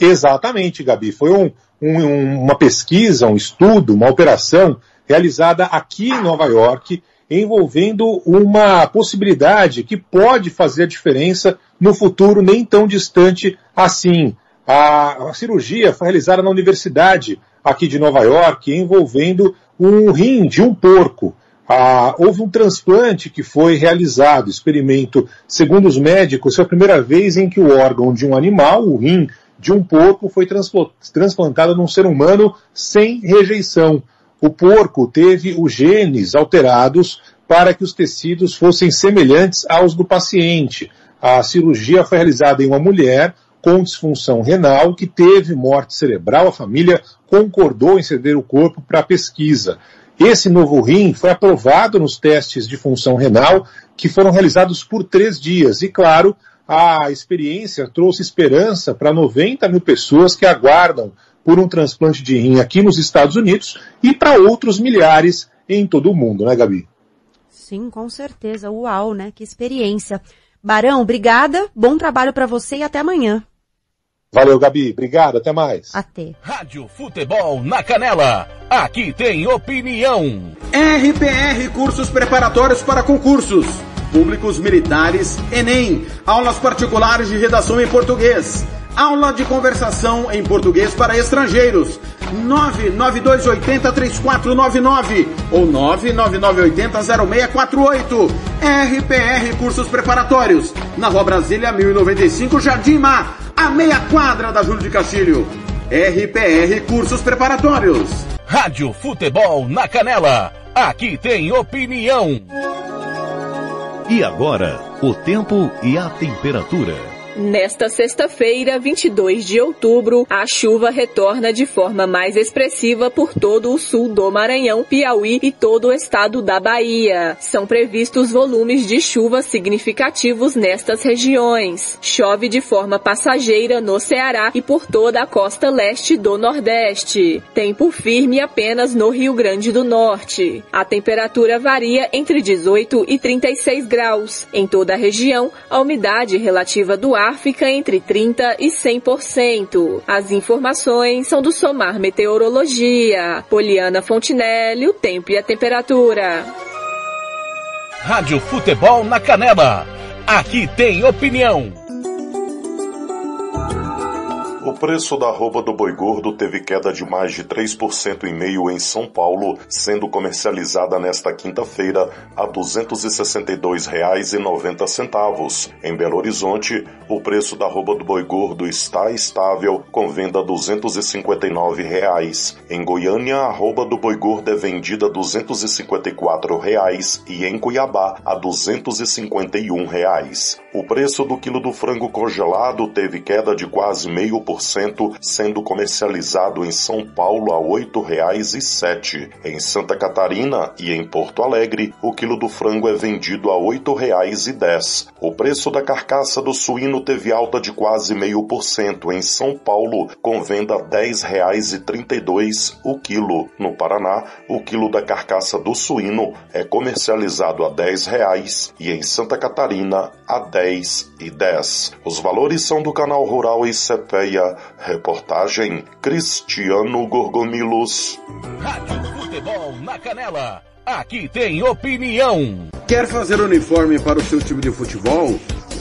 Exatamente, Gabi. Foi um, um, uma pesquisa, um estudo, uma operação realizada aqui em Nova York, envolvendo uma possibilidade que pode fazer a diferença no futuro nem tão distante assim. A, a cirurgia foi realizada na universidade aqui de Nova York, envolvendo um rim de um porco. Ah, houve um transplante que foi realizado, experimento, segundo os médicos, foi a primeira vez em que o órgão de um animal, o rim de um porco, foi transplantado num ser humano sem rejeição o porco teve os genes alterados para que os tecidos fossem semelhantes aos do paciente. A cirurgia foi realizada em uma mulher com disfunção renal que teve morte cerebral. A família concordou em ceder o corpo para pesquisa. Esse novo rim foi aprovado nos testes de função renal que foram realizados por três dias. E, claro, a experiência trouxe esperança para 90 mil pessoas que aguardam por um transplante de rim aqui nos Estados Unidos e para outros milhares em todo o mundo, né, Gabi? Sim, com certeza. Uau, né? Que experiência. Barão, obrigada, bom trabalho para você e até amanhã. Valeu, Gabi. Obrigado, até mais. Até. Rádio Futebol na Canela. Aqui tem opinião. RPR Cursos Preparatórios para Concursos. Públicos Militares, Enem. Aulas particulares de redação em português Aula de conversação em português para estrangeiros. 992803499 ou 999800648. RPR Cursos Preparatórios. Na Rua Brasília 1095, Jardim Mar, a meia quadra da Júlio de Castilho. RPR Cursos Preparatórios. Rádio Futebol na Canela. Aqui tem opinião. E agora, o tempo e a temperatura. Nesta sexta-feira, 22 de outubro, a chuva retorna de forma mais expressiva por todo o sul do Maranhão, Piauí e todo o estado da Bahia. São previstos volumes de chuva significativos nestas regiões. Chove de forma passageira no Ceará e por toda a costa leste do Nordeste. Tempo firme apenas no Rio Grande do Norte. A temperatura varia entre 18 e 36 graus. Em toda a região, a umidade relativa do ar fica entre 30% e 100%. As informações são do Somar Meteorologia. Poliana Fontinelli, o tempo e a temperatura. Rádio Futebol na Canela. Aqui tem opinião. O preço da arroba do boi gordo teve queda de mais de 3% e meio em São Paulo, sendo comercializada nesta quinta-feira a R$ 262,90. Em Belo Horizonte, o preço da arroba do boi gordo está estável, com venda a 259 reais. Em Goiânia, a arroba do boi gordo é vendida a 254 reais e em Cuiabá a 251 reais. O preço do quilo do frango congelado teve queda de quase meio por cento, sendo comercializado em São Paulo a R$ 8,07. Em Santa Catarina e em Porto Alegre, o quilo do frango é vendido a R$ 8,10. O preço da carcaça do suíno teve alta de quase meio por cento em São Paulo, com venda a R$ 10,32 o quilo. No Paraná, o quilo da carcaça do suíno é comercializado a R$ 10,00 e em Santa Catarina a R$ 10,10. Os valores são do canal Rural e Cepeia Reportagem Cristiano Gorgomilos. Rádio Futebol na Canela. Aqui tem opinião. Quer fazer uniforme para o seu time de futebol?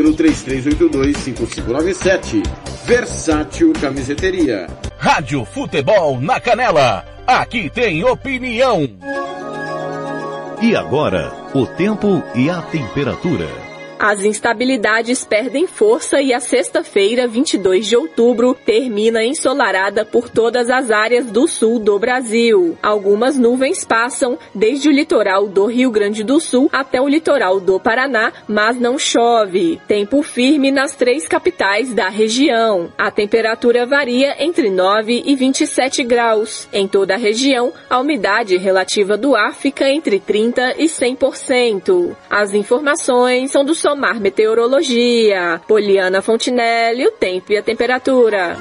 pelo 33825597 Versátil Camiseteria. Rádio Futebol na Canela. Aqui tem opinião. E agora, o tempo e a temperatura as instabilidades perdem força e a sexta-feira, 22 de outubro, termina ensolarada por todas as áreas do sul do Brasil. Algumas nuvens passam desde o litoral do Rio Grande do Sul até o litoral do Paraná, mas não chove. Tempo firme nas três capitais da região. A temperatura varia entre 9 e 27 graus. Em toda a região, a umidade relativa do ar fica entre 30 e 100%. As informações são do Somar Meteorologia. Poliana Fontinelli, o tempo e a temperatura.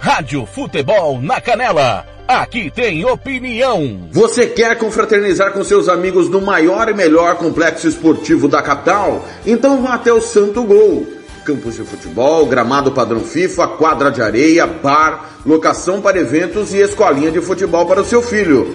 Rádio Futebol na Canela. Aqui tem opinião. Você quer confraternizar com seus amigos no maior e melhor complexo esportivo da capital? Então vá até o Santo Gol. Campos de futebol, gramado padrão FIFA, quadra de areia, bar, locação para eventos e escolinha de futebol para o seu filho.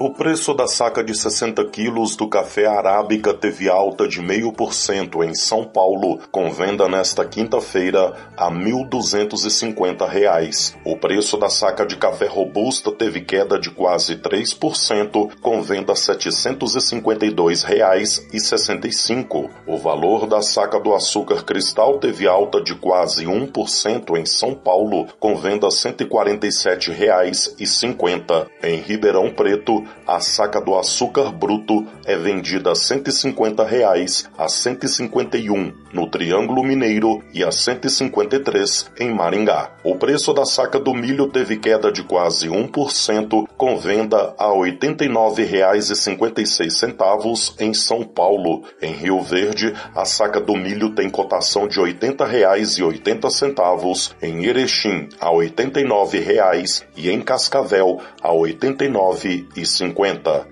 O preço da saca de 60 quilos do café arábica teve alta de 0,5% em São Paulo, com venda nesta quinta-feira a R$ 1.250. O preço da saca de café robusta teve queda de quase 3%, com venda R$ 752,65. O valor da saca do açúcar cristal teve alta de quase 1% em São Paulo, com venda R$ 147,50. Em Ribeirão Preto, a saca do açúcar bruto é vendida a 150 reais a R$ 151 no Triângulo Mineiro e a R$ 153 em Maringá. O preço da saca do milho teve queda de quase 1%, com venda a R$ 89,56 em São Paulo. Em Rio Verde, a saca do milho tem cotação de R$ 80,80, em Erechim a R$ 89,00 e em Cascavel a R$ 89,50.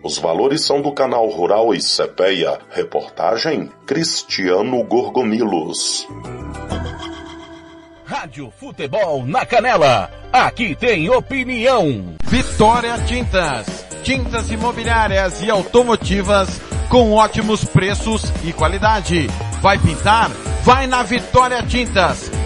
Os valores são do canal Rural e Cepeia. Reportagem Cristiano Gorgomilos. Rádio Futebol na Canela. Aqui tem opinião. Vitória Tintas. Tintas imobiliárias e automotivas com ótimos preços e qualidade. Vai pintar? Vai na Vitória Tintas.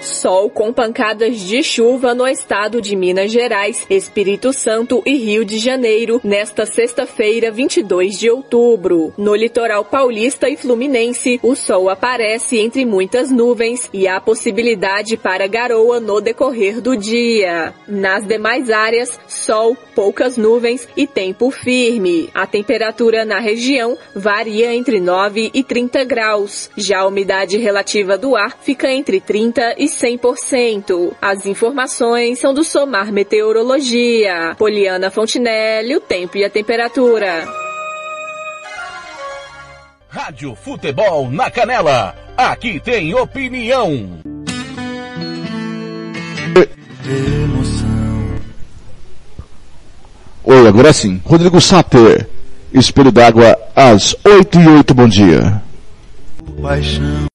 Sol com pancadas de chuva no estado de Minas Gerais, Espírito Santo e Rio de Janeiro nesta sexta-feira, 22 de outubro. No litoral paulista e fluminense, o sol aparece entre muitas nuvens e há possibilidade para garoa no decorrer do dia. Nas demais áreas, sol, poucas nuvens e tempo firme. A temperatura na região varia entre 9 e 30 graus. Já a umidade relativa do ar fica entre 30 e 100%. As informações são do Somar Meteorologia. Poliana Fontinelli, o tempo e a temperatura. Rádio Futebol na Canela. Aqui tem opinião. Oi, agora sim. Rodrigo Sater, Espelho d'Água, às 8 e 8, bom dia. Paixão,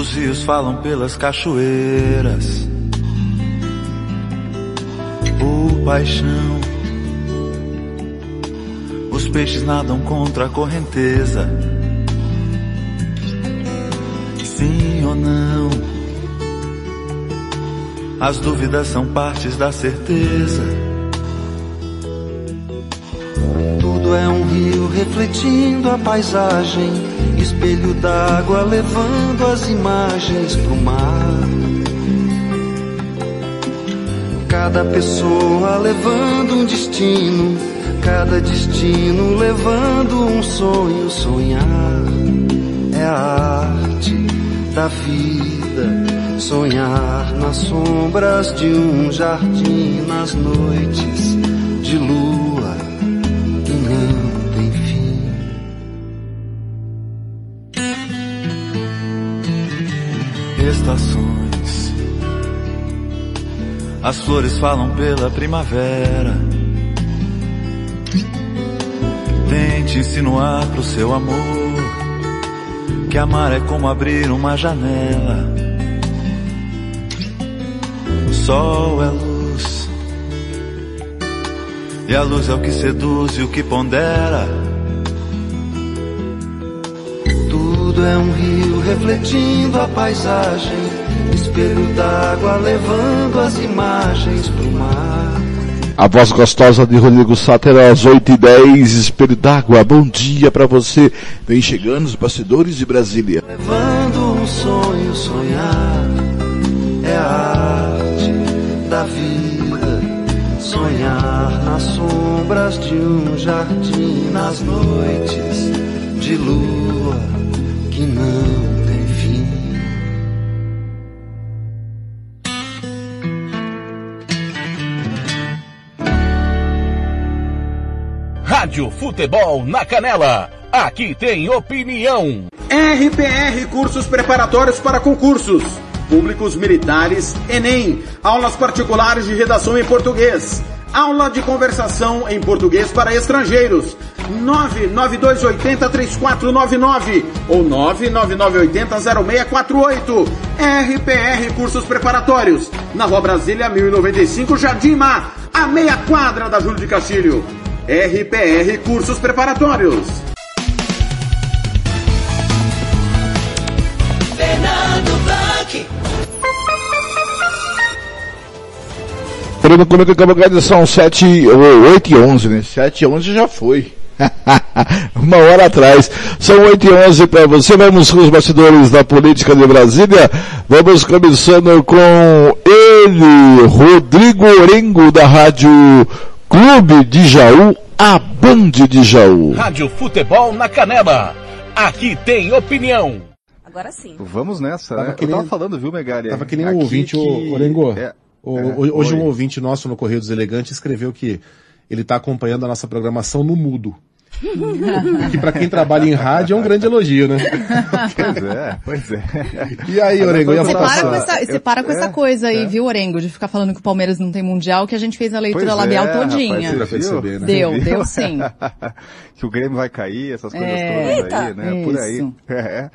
Os rios falam pelas cachoeiras. Por paixão, os peixes nadam contra a correnteza. Sim ou não? As dúvidas são partes da certeza. Tudo é um rio refletindo a paisagem, espelho d'água levando as imagens pro mar. Cada pessoa levando um destino, cada destino levando um sonho. Sonhar é a arte da vida. Sonhar nas sombras de um jardim, nas noites de lua Estações, as flores falam pela primavera. Tente insinuar pro seu amor que amar é como abrir uma janela. O sol é luz. E a luz é o que seduz e o que pondera. Tudo é um rio refletindo a paisagem, espelho d'água levando as imagens pro mar. A voz gostosa de Rodrigo Sater às 8 e 10 Espelho d'Água. Bom dia para você. Vem chegando os bastidores de Brasília. Levando um sonho, sonhar é a arte da vida. Sonhar nas sombras de um jardim, nas noites de lua que não tem fim. Rádio Futebol na Canela. Aqui tem opinião. RPR Cursos Preparatórios para Concursos. Públicos Militares, Enem. Aulas particulares de redação em português. Aula de conversação em português para estrangeiros. 992803499 ou 999800648. RPR Cursos Preparatórios, na Rua Brasília 1095, Jardim Mar, a meia quadra da Júlio de Castilho. RPR Cursos Preparatórios. Fernando é que acabou a edição 7, ou 8 e 11, né? 7 e 11 já foi. *laughs* Uma hora atrás. São 8 e 11 para você. Vamos com os bastidores da política de Brasília. Vamos começando com ele, Rodrigo Orengo, da Rádio Clube de Jaú, a Band de Jaú. Rádio Futebol na Canela. Aqui tem opinião. Agora sim. Vamos nessa, Tava né? que Eu tava nem- falando, viu, Megali? Tava que nem um ouvinte, que- o Orengo. É, O- é, hoje oi. um ouvinte nosso no Correio dos Elegantes escreveu que ele está acompanhando a nossa programação no mudo. Que para quem trabalha em rádio é um grande elogio, né? Pois é, pois é. E aí, Orengo, e a Você para votação? com essa, você para com essa é, coisa aí, viu, Orengo, de ficar falando que o Palmeiras não tem mundial, que a gente fez a leitura Pois labial é, todinha. rapaz, você viu? Deu, Viu? deu sim. *laughs* que o Grêmio vai cair, essas coisas É. todas aí, Eita, né? Por aí. isso. É.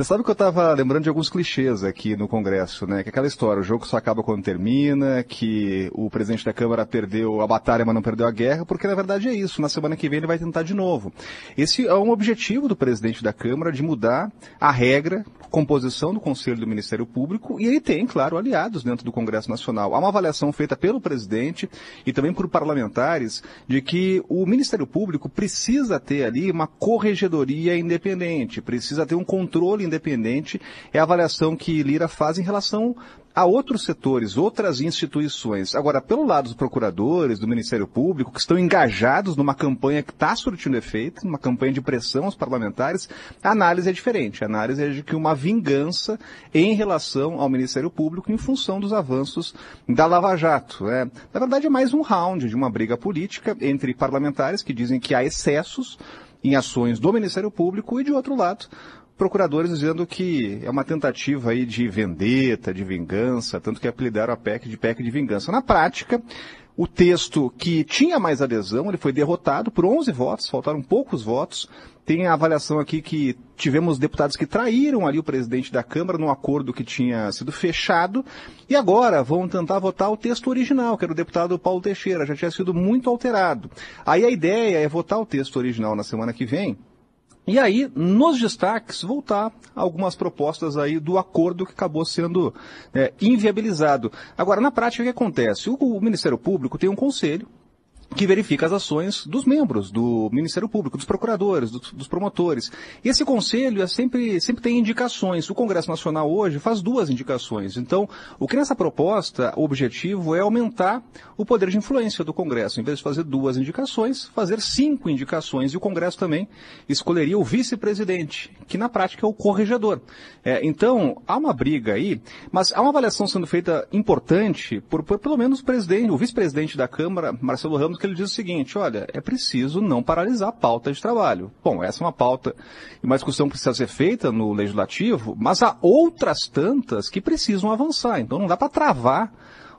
Você sabe que eu tava lembrando de alguns clichês aqui no Congresso, né? Que aquela história, o jogo só acaba quando termina, que o presidente da Câmara perdeu a batalha, mas não perdeu a guerra, porque na verdade é isso. Na semana que vem ele vai tentar de novo. Esse é um objetivo do presidente da Câmara de mudar a regra, composição do Conselho do Ministério Público, e ele tem, claro, aliados dentro do Congresso Nacional. Há uma avaliação feita pelo presidente e também por parlamentares de que o Ministério Público precisa ter ali uma corregedoria independente, precisa ter um controle independente. É a avaliação que Lira faz em relação a outros setores, outras instituições. Agora, pelo lado dos procuradores, do Ministério Público, que estão engajados numa campanha que está surtindo efeito, uma campanha de pressão aos parlamentares, a análise é diferente. A análise é de que uma vingança em relação ao Ministério Público em função dos avanços da Lava Jato. né? Na verdade, é mais um round de uma briga política entre parlamentares que dizem que há excessos em ações do Ministério Público e, de outro lado, procuradores dizendo que é uma tentativa aí de de vingança, tanto que apelidaram a PEC de PEC de vingança. Na prática, o texto que tinha mais adesão, ele foi derrotado por 11 votos, faltaram poucos votos. Tem a avaliação aqui que tivemos deputados que traíram ali o presidente da Câmara num acordo que tinha sido fechado e agora vão tentar votar o texto original, que era o deputado Paulo Teixeira, já tinha sido muito alterado. Aí a ideia é votar o texto original na semana que vem e aí, nos destaques, voltar algumas propostas aí do acordo que acabou sendo é, inviabilizado. Agora, na prática, o que acontece? O, o Ministério Público tem um conselho que verifica as ações dos membros do Ministério Público, dos procuradores, dos, dos promotores. Esse conselho é sempre, sempre tem indicações. O Congresso Nacional hoje faz duas indicações. Então, o que nessa proposta, o objetivo é aumentar o poder de influência do Congresso. Em vez de fazer duas indicações, fazer cinco indicações. E o Congresso também escolheria o vice-presidente, que na prática é o corregedor. É, então, há uma briga aí, mas há uma avaliação sendo feita importante por, por pelo menos o presidente, o vice-presidente da Câmara, Marcelo Ramos, que ele diz o seguinte, olha, é preciso não paralisar a pauta de trabalho. Bom, essa é uma pauta e uma discussão que precisa ser feita no legislativo, mas há outras tantas que precisam avançar. Então não dá para travar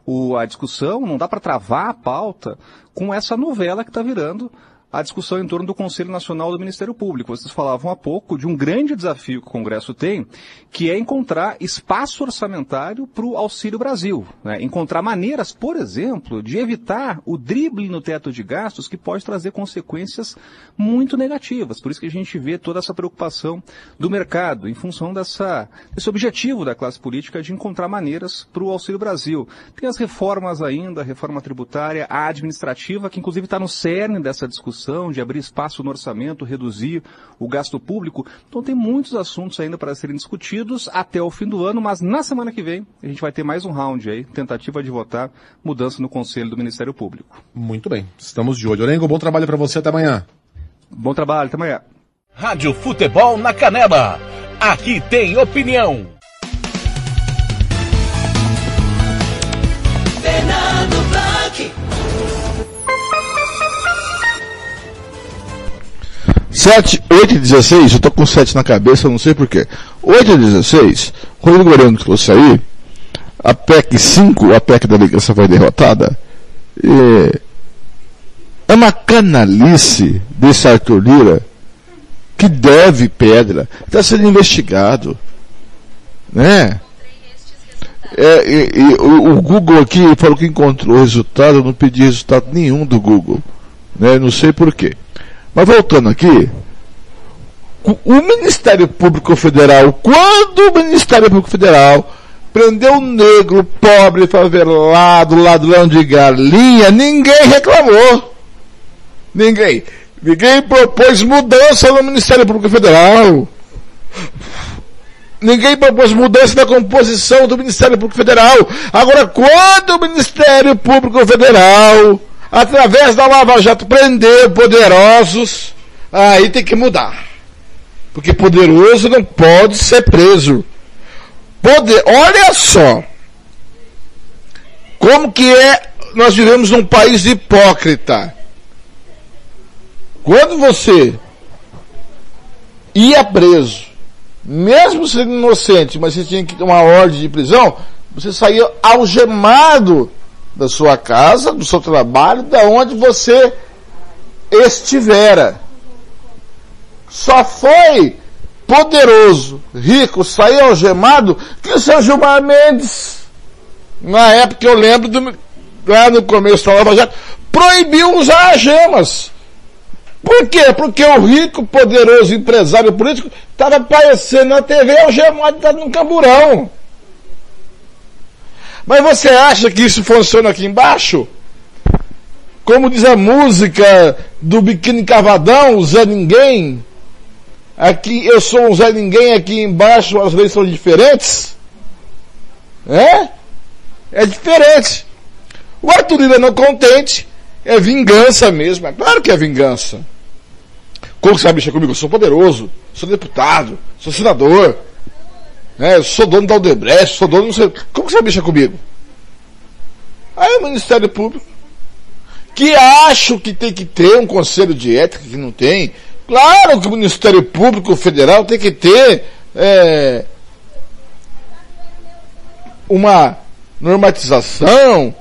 o- a discussão, não dá para travar a pauta com essa novela que está virando a discussão em torno do Conselho Nacional do Ministério Público. Vocês falavam há pouco de um grande desafio que o Congresso tem, que é encontrar espaço orçamentário para o Auxílio Brasil. né? Encontrar maneiras, por exemplo, de evitar o drible no teto de gastos que pode trazer consequências muito negativas. Por isso que a gente vê toda essa preocupação do mercado em função dessa, desse objetivo da classe política de encontrar maneiras para o Auxílio Brasil. Tem as reformas ainda, a reforma tributária, a administrativa, que inclusive está no cerne dessa discussão de abrir espaço no orçamento, reduzir o gasto público. Então tem muitos assuntos ainda para serem discutidos até o fim do ano, mas na semana que vem a gente vai ter mais um round aí, tentativa de votar mudança no Conselho do Ministério Público. Muito bem, estamos de olho. Orengo, bom trabalho para você, até amanhã. Bom trabalho, até amanhã. Rádio Futebol na Canela. Aqui tem opinião. 7, 8 e 16, eu tô com 7 na cabeça, não sei porquê. 8 e 16, quando o Governo trouxe aí, a PEC 5, a PEC da ligação foi derrotada, e É uma canalice desse Arthur Lira que deve pedra. Está sendo investigado. Né? É, e, e, o, o, Google aqui falou que encontrou resultado, eu não pedi resultado nenhum do Google. Né? Não sei porquê. Mas voltando aqui, o Ministério Público Federal, quando o Ministério Público Federal prendeu um negro, pobre, favelado, ladrão de galinha, ninguém reclamou. Ninguém. Ninguém propôs mudança no Ministério Público Federal. Ninguém propôs mudança na composição do Ministério Público Federal. Agora, quando o Ministério Público Federal, através da Lava Jato, prender poderosos, aí tem que mudar. Porque poderoso não pode ser preso. Poder, olha só. Como que é, nós vivemos num país hipócrita. Quando você ia preso, mesmo sendo inocente, mas você tinha que uma ordem de prisão, você saía algemado da sua casa, do seu trabalho, da onde você estivera. Só foi poderoso, rico, sair algemado que o seu Gilmar Mendes, na época eu lembro do, lá no começo da Lava Jato, proibiu usar gemas. Por quê? Porque o rico, poderoso empresário político estava aparecendo na TV algemado estava no camburão. Mas você acha que isso funciona aqui embaixo? Como diz a música do Biquíni Cavadão, Zé Ninguém, aqui eu sou um Zé Ninguém, aqui embaixo as leis são diferentes? É? É diferente. O Arthur Lira não contente, é vingança mesmo, é claro que é vingança. Como você vai mexer comigo? Eu sou poderoso, sou deputado, sou senador, né? eu sou dono da Aldebrecht, sou dono, não sei. Como você vai mexer comigo? Aí o Ministério Público, que acho que tem que ter um conselho de ética que não tem, Claro que o Ministério Público Federal tem que ter é, uma normatização,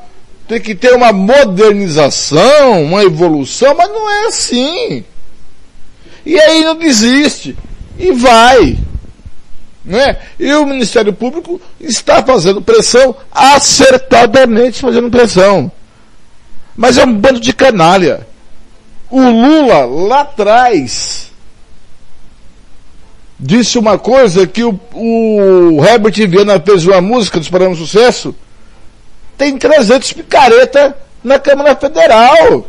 tem que ter uma modernização, uma evolução, mas não é assim. E aí não desiste. E vai. Né? E o Ministério Público está fazendo pressão, acertadamente fazendo pressão. Mas é um bando de canalha. O Lula, lá atrás, disse uma coisa que o, o Herbert Viana fez uma música disparando sucesso. Tem 300 picareta na Câmara Federal.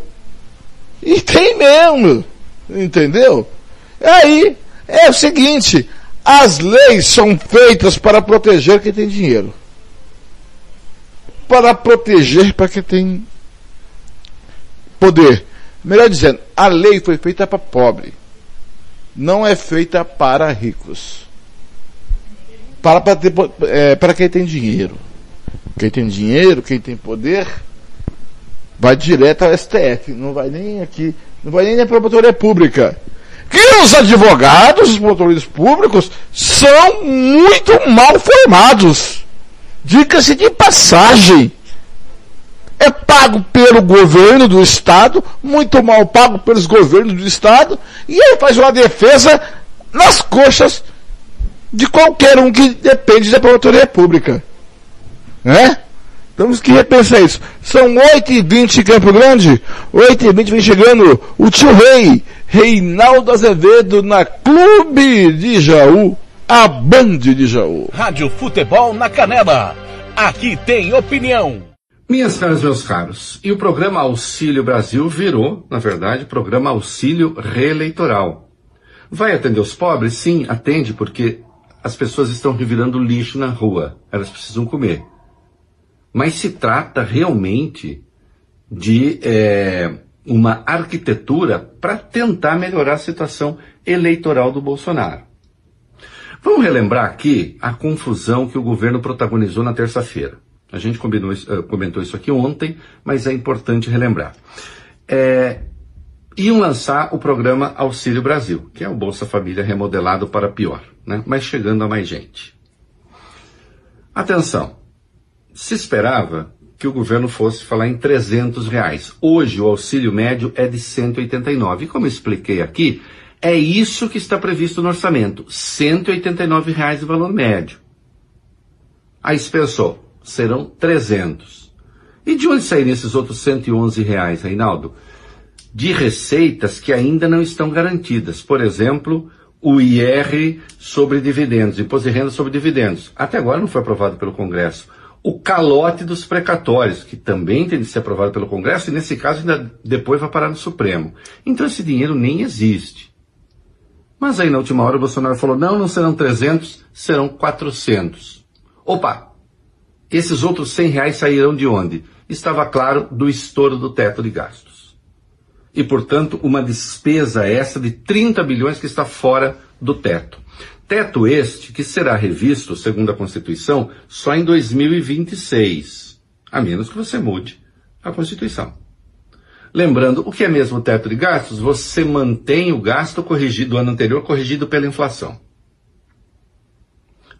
E tem mesmo. Entendeu? Aí é o seguinte: as leis são feitas para proteger quem tem dinheiro. Para proteger para quem tem poder. Melhor dizendo, a lei foi feita para pobre. Não é feita para ricos. Para, para, ter, é, para quem tem dinheiro. Quem tem dinheiro, quem tem poder, vai direto ao STF. Não vai nem aqui, não vai nem na promotoria pública. Que os advogados, os promotores públicos, são muito mal formados. Diga-se de passagem é pago pelo governo do Estado, muito mal pago pelos governos do Estado, e ele faz uma defesa nas coxas de qualquer um que depende da promotoria pública. Né? Temos que repensar isso. São 8h20 em Campo Grande, 8h20 vem chegando o tio Rei, Reinaldo Azevedo na Clube de Jaú, a Band de Jaú. Rádio Futebol na Canela. Aqui tem opinião. Minhas caras, meus caros, e o programa Auxílio Brasil virou, na verdade, programa Auxílio Reeleitoral. Vai atender os pobres? Sim, atende, porque as pessoas estão revirando lixo na rua. Elas precisam comer. Mas se trata realmente de é, uma arquitetura para tentar melhorar a situação eleitoral do Bolsonaro. Vamos relembrar aqui a confusão que o governo protagonizou na terça-feira. A gente combinou, uh, comentou isso aqui ontem, mas é importante relembrar. É, iam lançar o programa Auxílio Brasil, que é o Bolsa Família remodelado para pior, né? mas chegando a mais gente. Atenção, se esperava que o governo fosse falar em 300 reais. Hoje o auxílio médio é de 189. E como eu expliquei aqui, é isso que está previsto no orçamento. 189 reais de valor médio. Aí se pensou, serão 300. E de onde saíram esses outros 111 reais, Reinaldo? De receitas que ainda não estão garantidas. Por exemplo, o IR sobre dividendos, imposto de renda sobre dividendos. Até agora não foi aprovado pelo Congresso. O calote dos precatórios, que também tem de ser aprovado pelo Congresso, e nesse caso ainda depois vai parar no Supremo. Então esse dinheiro nem existe. Mas aí na última hora o Bolsonaro falou, não, não serão 300, serão 400. Opa! Esses outros 100 reais sairão de onde? Estava claro do estouro do teto de gastos. E, portanto, uma despesa essa de 30 bilhões que está fora do teto. Teto este que será revisto, segundo a Constituição, só em 2026, a menos que você mude a Constituição. Lembrando, o que é mesmo o teto de gastos? Você mantém o gasto corrigido do ano anterior corrigido pela inflação.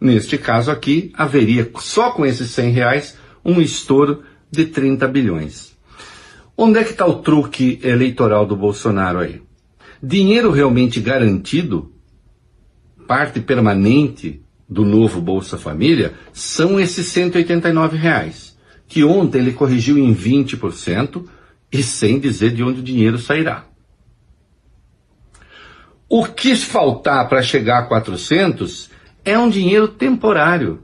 Neste caso aqui, haveria, só com esses 100 reais, um estouro de 30 bilhões. Onde é que está o truque eleitoral do Bolsonaro aí? Dinheiro realmente garantido, parte permanente do novo Bolsa Família, são esses 189 reais, que ontem ele corrigiu em 20% e sem dizer de onde o dinheiro sairá. O que faltar para chegar a 400 é um dinheiro temporário,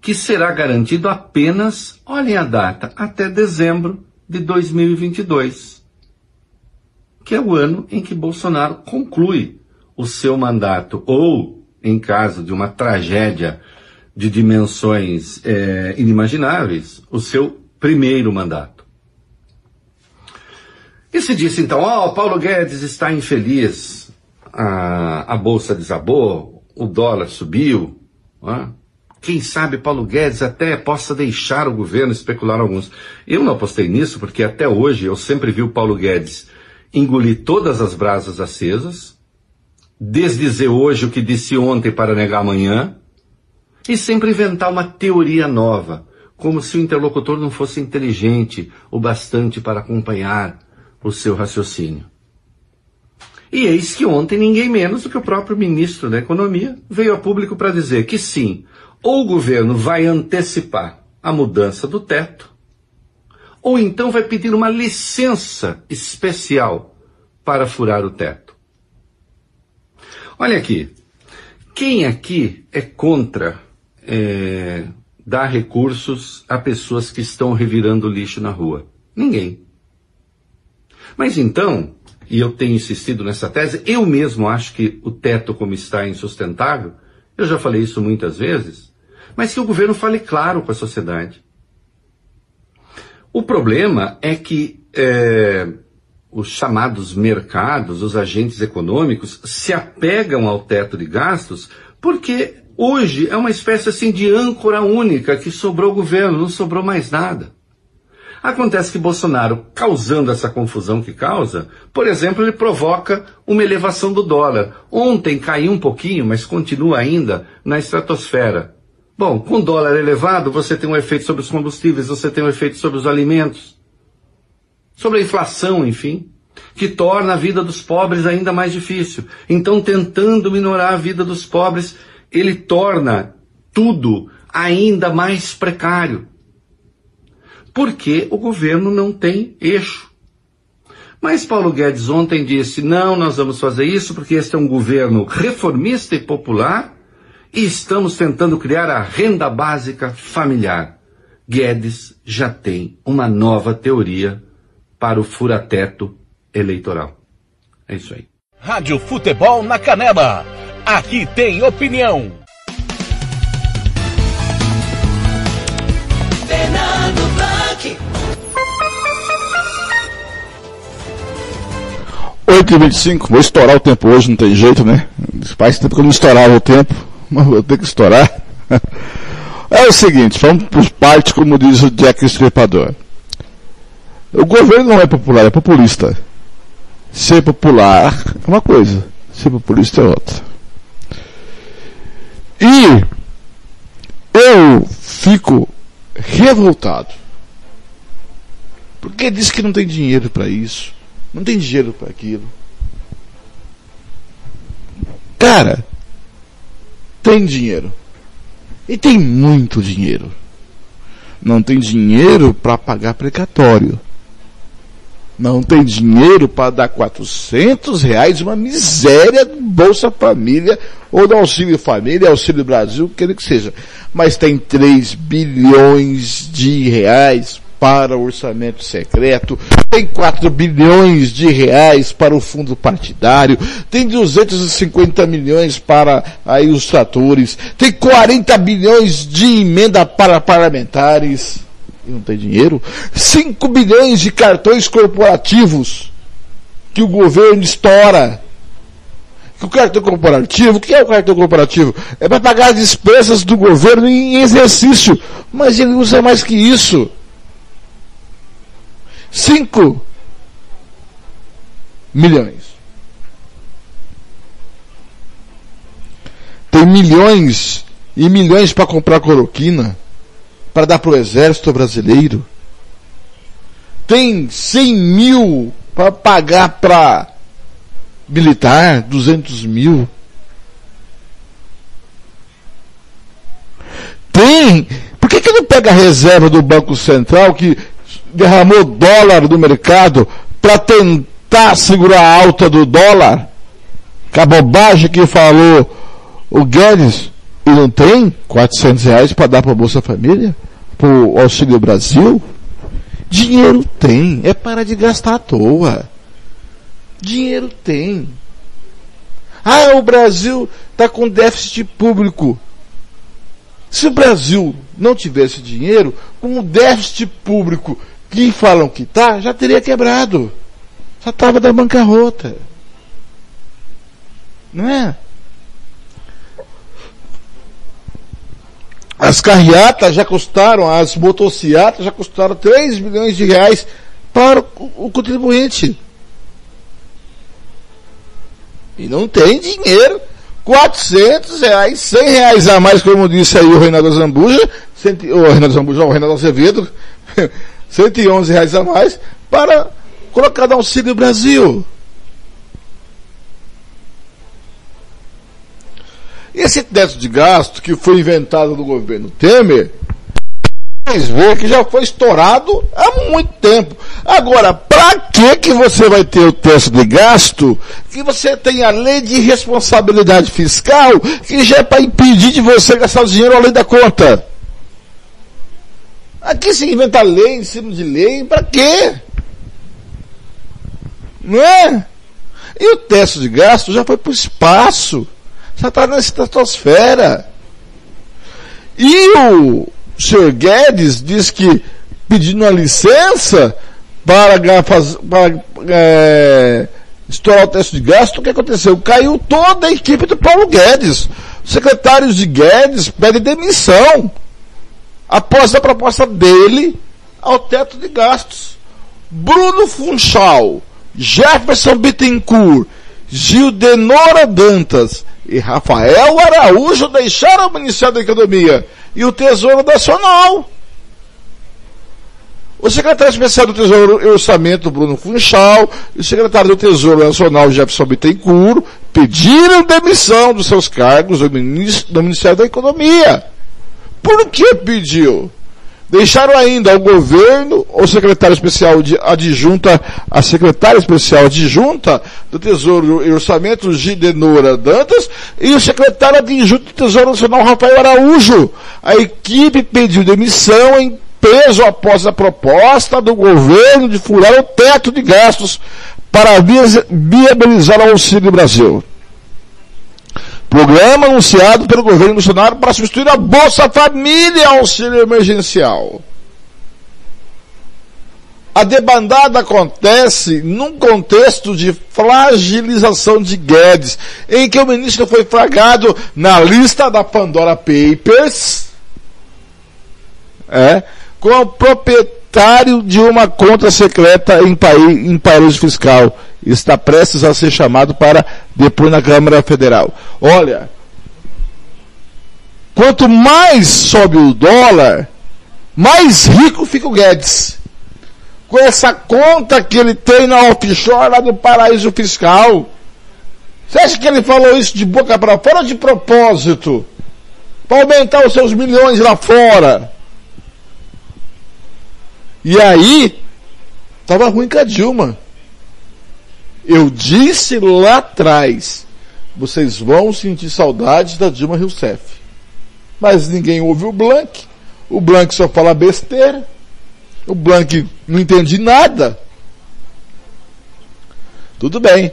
que será garantido apenas, olhem a data, até dezembro de 2022, que é o ano em que Bolsonaro conclui o seu mandato, ou, em caso de uma tragédia de dimensões é, inimagináveis, o seu primeiro mandato. E se disse então, ó, oh, Paulo Guedes está infeliz, a, a bolsa desabou, o dólar subiu, ó. quem sabe Paulo Guedes até possa deixar o governo especular alguns. Eu não apostei nisso porque até hoje eu sempre vi o Paulo Guedes engolir todas as brasas acesas, desdizer hoje o que disse ontem para negar amanhã, e sempre inventar uma teoria nova, como se o interlocutor não fosse inteligente o bastante para acompanhar o seu raciocínio. E eis que ontem ninguém menos do que o próprio ministro da Economia veio a público para dizer que sim, ou o governo vai antecipar a mudança do teto, ou então vai pedir uma licença especial para furar o teto. Olha aqui, quem aqui é contra é, dar recursos a pessoas que estão revirando lixo na rua? Ninguém. Mas então, e eu tenho insistido nessa tese, eu mesmo acho que o teto como está é insustentável, eu já falei isso muitas vezes, mas que o governo fale claro com a sociedade. O problema é que é, os chamados mercados, os agentes econômicos, se apegam ao teto de gastos porque hoje é uma espécie assim de âncora única que sobrou o governo, não sobrou mais nada. Acontece que Bolsonaro, causando essa confusão que causa, por exemplo, ele provoca uma elevação do dólar. Ontem caiu um pouquinho, mas continua ainda na estratosfera. Bom, com dólar elevado, você tem um efeito sobre os combustíveis, você tem um efeito sobre os alimentos, sobre a inflação, enfim, que torna a vida dos pobres ainda mais difícil. Então, tentando minorar a vida dos pobres, ele torna tudo ainda mais precário porque o governo não tem eixo. Mas Paulo Guedes ontem disse: não, nós vamos fazer isso porque este é um governo reformista e popular e estamos tentando criar a renda básica familiar. Guedes já tem uma nova teoria para o furateto eleitoral. É isso aí. Rádio Futebol na Canela. Aqui tem opinião. Fernando Blanc. 8h25, vou estourar o tempo hoje, não tem jeito, né? Faz tempo que eu não estourava o tempo, *laughs* mas vou ter que estourar. *laughs* É o seguinte, vamos por parte, como diz o Jack Estripador. O governo não é popular, é populista. Ser popular é uma coisa, ser populista é outra. E eu fico revoltado. Porque diz que não tem dinheiro para isso, não tem dinheiro para aquilo. Cara, tem dinheiro. E tem muito dinheiro. Não tem dinheiro para pagar precatório. Não tem dinheiro para dar 400 reais, uma miséria do Bolsa Família ou do Auxílio Família, Auxílio Brasil, quer que seja. Mas tem 3 bilhões de reais para o orçamento secreto, tem 4 bilhões de reais para o fundo partidário, tem 250 milhões para aí os tratores, tem 40 bilhões de emenda para parlamentares, e não tem dinheiro, 5 bilhões de cartões corporativos que o governo estoura. O cartão corporativo, o que é o cartão corporativo? É para pagar as despesas do governo em exercício, mas ele usa mais que isso. Cinco milhões. Tem milhões e milhões para comprar cloroquina, para dar para o exército brasileiro. Tem 100 mil para pagar para militar, 200 mil. Tem. Por que, que não pega a reserva do Banco Central que derramou dólar do mercado para tentar segurar a alta do dólar? Com a bobagem que falou o Guedes. E não tem 400 reais para dar para Bolsa Família? Para o Auxílio Brasil? Dinheiro tem. É para de gastar à toa. Dinheiro tem. Ah, o Brasil está com déficit público. Se o Brasil não tivesse dinheiro, com o déficit público que falam que tá, já teria quebrado. Já estava da bancarrota. Não é? As carreatas já custaram, as motocicletas já custaram 3 milhões de reais para o, contribuinte. E não tem dinheiro. 400 reais, 100 reais a mais, como disse aí o Reinaldo Zambuja, o Reinaldo Zambuja, o Reinaldo Azevedo, *laughs* 111 reais a mais para colocar no Auxílio Brasil. Esse teto de gasto que foi inventado no governo Temer, vocês veem que já foi estourado há muito tempo. Agora, para que que você vai ter o teto de gasto que você tem a lei de responsabilidade fiscal que já é para impedir de você gastar o dinheiro além da conta? Aqui se inventa lei em cima de lei, para quê? Não é? E o teto de gasto já foi para o espaço. Já está na estratosfera. E o senhor Guedes diz que pedindo uma licença para, para é, estourar o teto de gasto, o que aconteceu? Caiu toda a equipe do Paulo Guedes. Os secretários de Guedes pedem demissão após a proposta dele ao teto de gastos. Bruno Funchal, Jefferson Bittencourt, Gildenora Dantas e Rafael Araújo deixaram o Ministério da Economia e o Tesouro Nacional. O secretário especial do Tesouro e Orçamento, Bruno Funchal, e o secretário do Tesouro Nacional, Jefferson Bittencourt, pediram demissão dos seus cargos do Ministério da Economia. Por que pediu? Deixaram ainda ao governo, o secretário especial de adjunta, a secretária especial adjunta do Tesouro e Orçamento, Gidenora Dantas, e o secretário adjunto do Tesouro Nacional, Rafael Araújo. A equipe pediu demissão em peso após a proposta do governo de furar o teto de gastos para viabilizar o Auxílio Brasil. Programa anunciado pelo governo Bolsonaro para substituir a Bolsa Família auxílio emergencial. A debandada acontece num contexto de fragilização de Guedes, em que o ministro foi flagrado na lista da Pandora Papers, é, como proprietário de uma conta secreta em, país, em paraíso fiscal está prestes a ser chamado para depor na Câmara Federal. Olha, quanto mais sobe o dólar, mais rico fica o Guedes. Com essa conta que ele tem na offshore lá do paraíso fiscal. Você acha que ele falou isso de boca para fora ou de propósito? Para aumentar os seus milhões lá fora. E aí, estava ruim com a Dilma. Eu disse lá atrás, vocês vão sentir saudades da Dilma Rousseff. Mas ninguém ouve o Blank. O Blank só fala besteira. O Blank não entende nada. Tudo bem.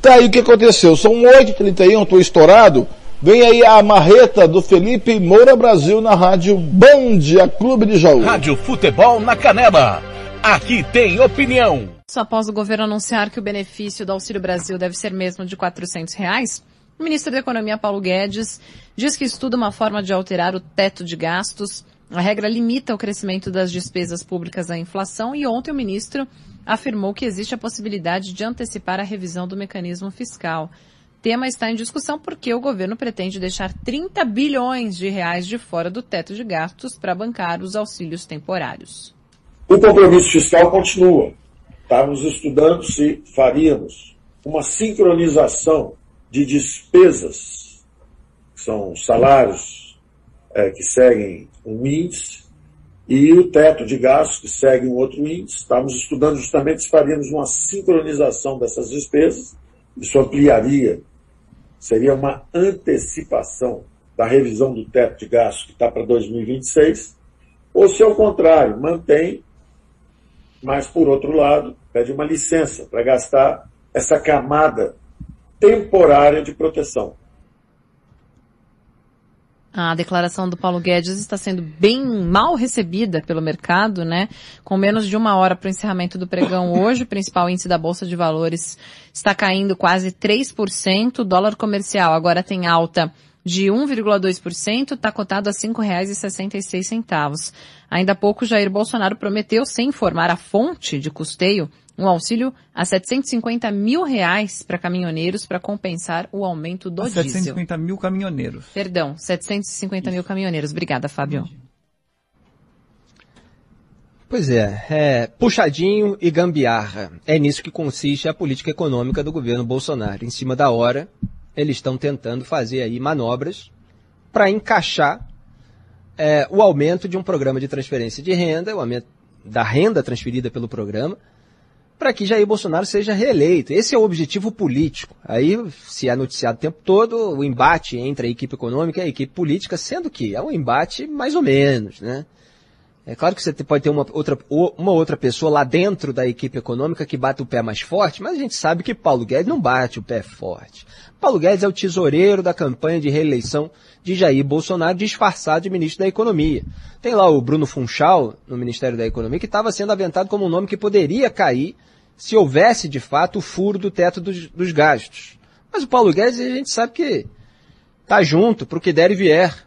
Tá aí o que aconteceu. São 8h31, estou estourado. Vem aí a marreta do Felipe Moura Brasil na rádio Band, a Clube de Jaú. Rádio Futebol na Canela. Aqui tem opinião. Só após o governo anunciar que o benefício do Auxílio Brasil deve ser mesmo de 400 reais, o ministro da Economia, Paulo Guedes, diz que estuda uma forma de alterar o teto de gastos. A regra limita o crescimento das despesas públicas à inflação e ontem o ministro afirmou que existe a possibilidade de antecipar a revisão do mecanismo fiscal. O tema está em discussão porque o governo pretende deixar 30 bilhões de reais de fora do teto de gastos para bancar os auxílios temporários. O compromisso fiscal continua. Estávamos estudando se faríamos uma sincronização de despesas, que são salários é, que seguem um índice, e o teto de gastos, que segue um outro índice. Estávamos estudando justamente se faríamos uma sincronização dessas despesas. Isso ampliaria, seria uma antecipação da revisão do teto de gastos que está para 2026, ou se ao contrário, mantém, mas por outro lado, pede uma licença para gastar essa camada temporária de proteção. A declaração do Paulo Guedes está sendo bem mal recebida pelo mercado, né? Com menos de uma hora para o encerramento do pregão *coughs* hoje, o principal índice da Bolsa de Valores está caindo quase 3%. O dólar comercial agora tem alta de 1,2%, está cotado a R$ 5,66. Ainda há pouco, Jair Bolsonaro prometeu, sem informar a fonte de custeio, um auxílio a 750 mil reais para caminhoneiros para compensar o aumento do A diesel. 750 mil caminhoneiros. Perdão, 750 mil caminhoneiros. Obrigada, Fábio. Pois é, é, puxadinho e gambiarra. É nisso que consiste a política econômica do governo Bolsonaro. Em cima da hora, eles estão tentando fazer aí manobras para encaixar é, o aumento de um programa de transferência de renda, o aumento da renda transferida pelo programa, para que Jair Bolsonaro seja reeleito. Esse é o objetivo político. Aí se é noticiado o tempo todo o embate entre a equipe econômica e a equipe política, sendo que é um embate mais ou menos, né? É claro que você pode ter uma outra, uma outra pessoa lá dentro da equipe econômica que bate o pé mais forte, mas a gente sabe que Paulo Guedes não bate o pé forte. Paulo Guedes é o tesoureiro da campanha de reeleição de Jair Bolsonaro, disfarçado de ministro da Economia. Tem lá o Bruno Funchal, no Ministério da Economia, que estava sendo aventado como um nome que poderia cair se houvesse, de fato, o furo do teto dos, dos gastos. Mas o Paulo Guedes, a gente sabe que tá junto para o que der e vier.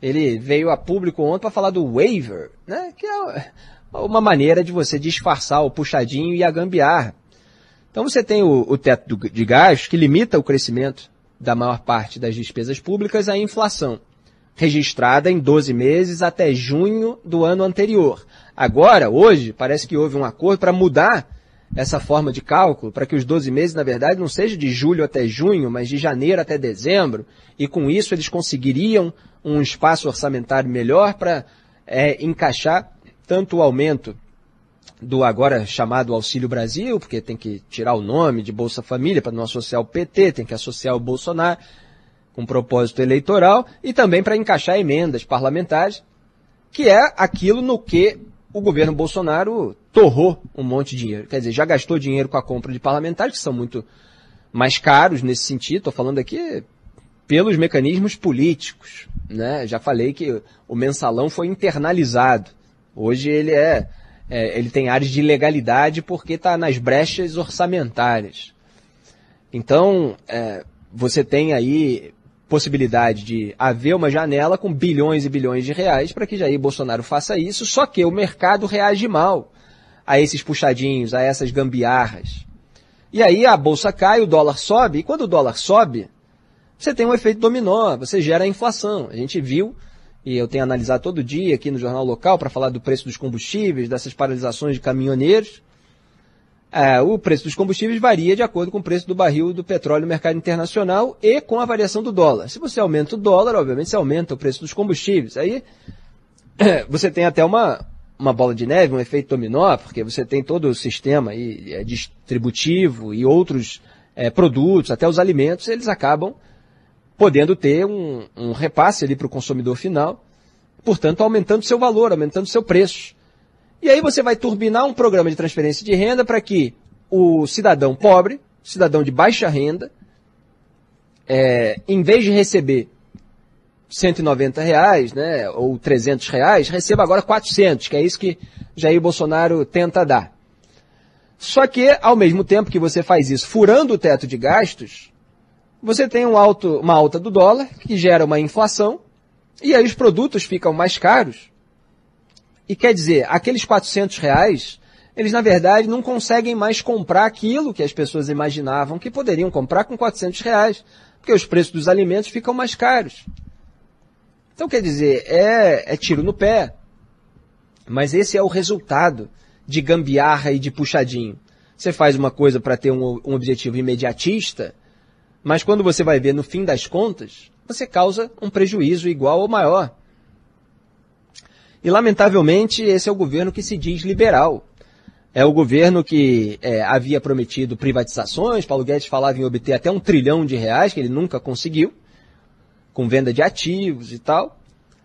Ele veio a público ontem para falar do waiver, né? que é uma maneira de você disfarçar o puxadinho e a gambiarra. Então você tem o, o teto do, de gastos que limita o crescimento da maior parte das despesas públicas à inflação, registrada em 12 meses até junho do ano anterior. Agora, hoje, parece que houve um acordo para mudar essa forma de cálculo, para que os 12 meses, na verdade, não seja de julho até junho, mas de janeiro até dezembro, e com isso eles conseguiriam um espaço orçamentário melhor para é, encaixar tanto o aumento do agora chamado Auxílio Brasil, porque tem que tirar o nome de Bolsa Família para não associar o PT, tem que associar o Bolsonaro com propósito eleitoral, e também para encaixar emendas parlamentares, que é aquilo no que o governo Bolsonaro torrou um monte de dinheiro. Quer dizer, já gastou dinheiro com a compra de parlamentares, que são muito mais caros nesse sentido. Estou falando aqui pelos mecanismos políticos. Né? Já falei que o mensalão foi internalizado. Hoje ele é, é ele tem áreas de ilegalidade porque está nas brechas orçamentárias. Então, é, você tem aí possibilidade de haver uma janela com bilhões e bilhões de reais para que Jair Bolsonaro faça isso, só que o mercado reage mal a esses puxadinhos, a essas gambiarras. E aí a bolsa cai, o dólar sobe, e quando o dólar sobe, você tem um efeito dominó, você gera a inflação. A gente viu e eu tenho analisado todo dia aqui no jornal local para falar do preço dos combustíveis, dessas paralisações de caminhoneiros. É, o preço dos combustíveis varia de acordo com o preço do barril do petróleo no mercado internacional e com a variação do dólar. Se você aumenta o dólar, obviamente você aumenta o preço dos combustíveis. Aí *clears throat* você tem até uma, uma bola de neve, um efeito dominó, porque você tem todo o sistema aí, é, distributivo e outros é, produtos, até os alimentos, eles acabam podendo ter um, um repasse ali para o consumidor final, portanto aumentando seu valor, aumentando seu preço. E aí você vai turbinar um programa de transferência de renda para que o cidadão pobre, cidadão de baixa renda, é, em vez de receber 190 reais, né, ou 300 reais, receba agora 400, que é isso que Jair Bolsonaro tenta dar. Só que, ao mesmo tempo que você faz isso furando o teto de gastos, você tem um alto, uma alta do dólar, que gera uma inflação, e aí os produtos ficam mais caros. E quer dizer, aqueles 400 reais, eles na verdade não conseguem mais comprar aquilo que as pessoas imaginavam que poderiam comprar com 400 reais, porque os preços dos alimentos ficam mais caros. Então quer dizer, é, é tiro no pé. Mas esse é o resultado de gambiarra e de puxadinho. Você faz uma coisa para ter um, um objetivo imediatista, mas quando você vai ver no fim das contas, você causa um prejuízo igual ou maior. E, lamentavelmente, esse é o governo que se diz liberal. É o governo que é, havia prometido privatizações, Paulo Guedes falava em obter até um trilhão de reais, que ele nunca conseguiu, com venda de ativos e tal.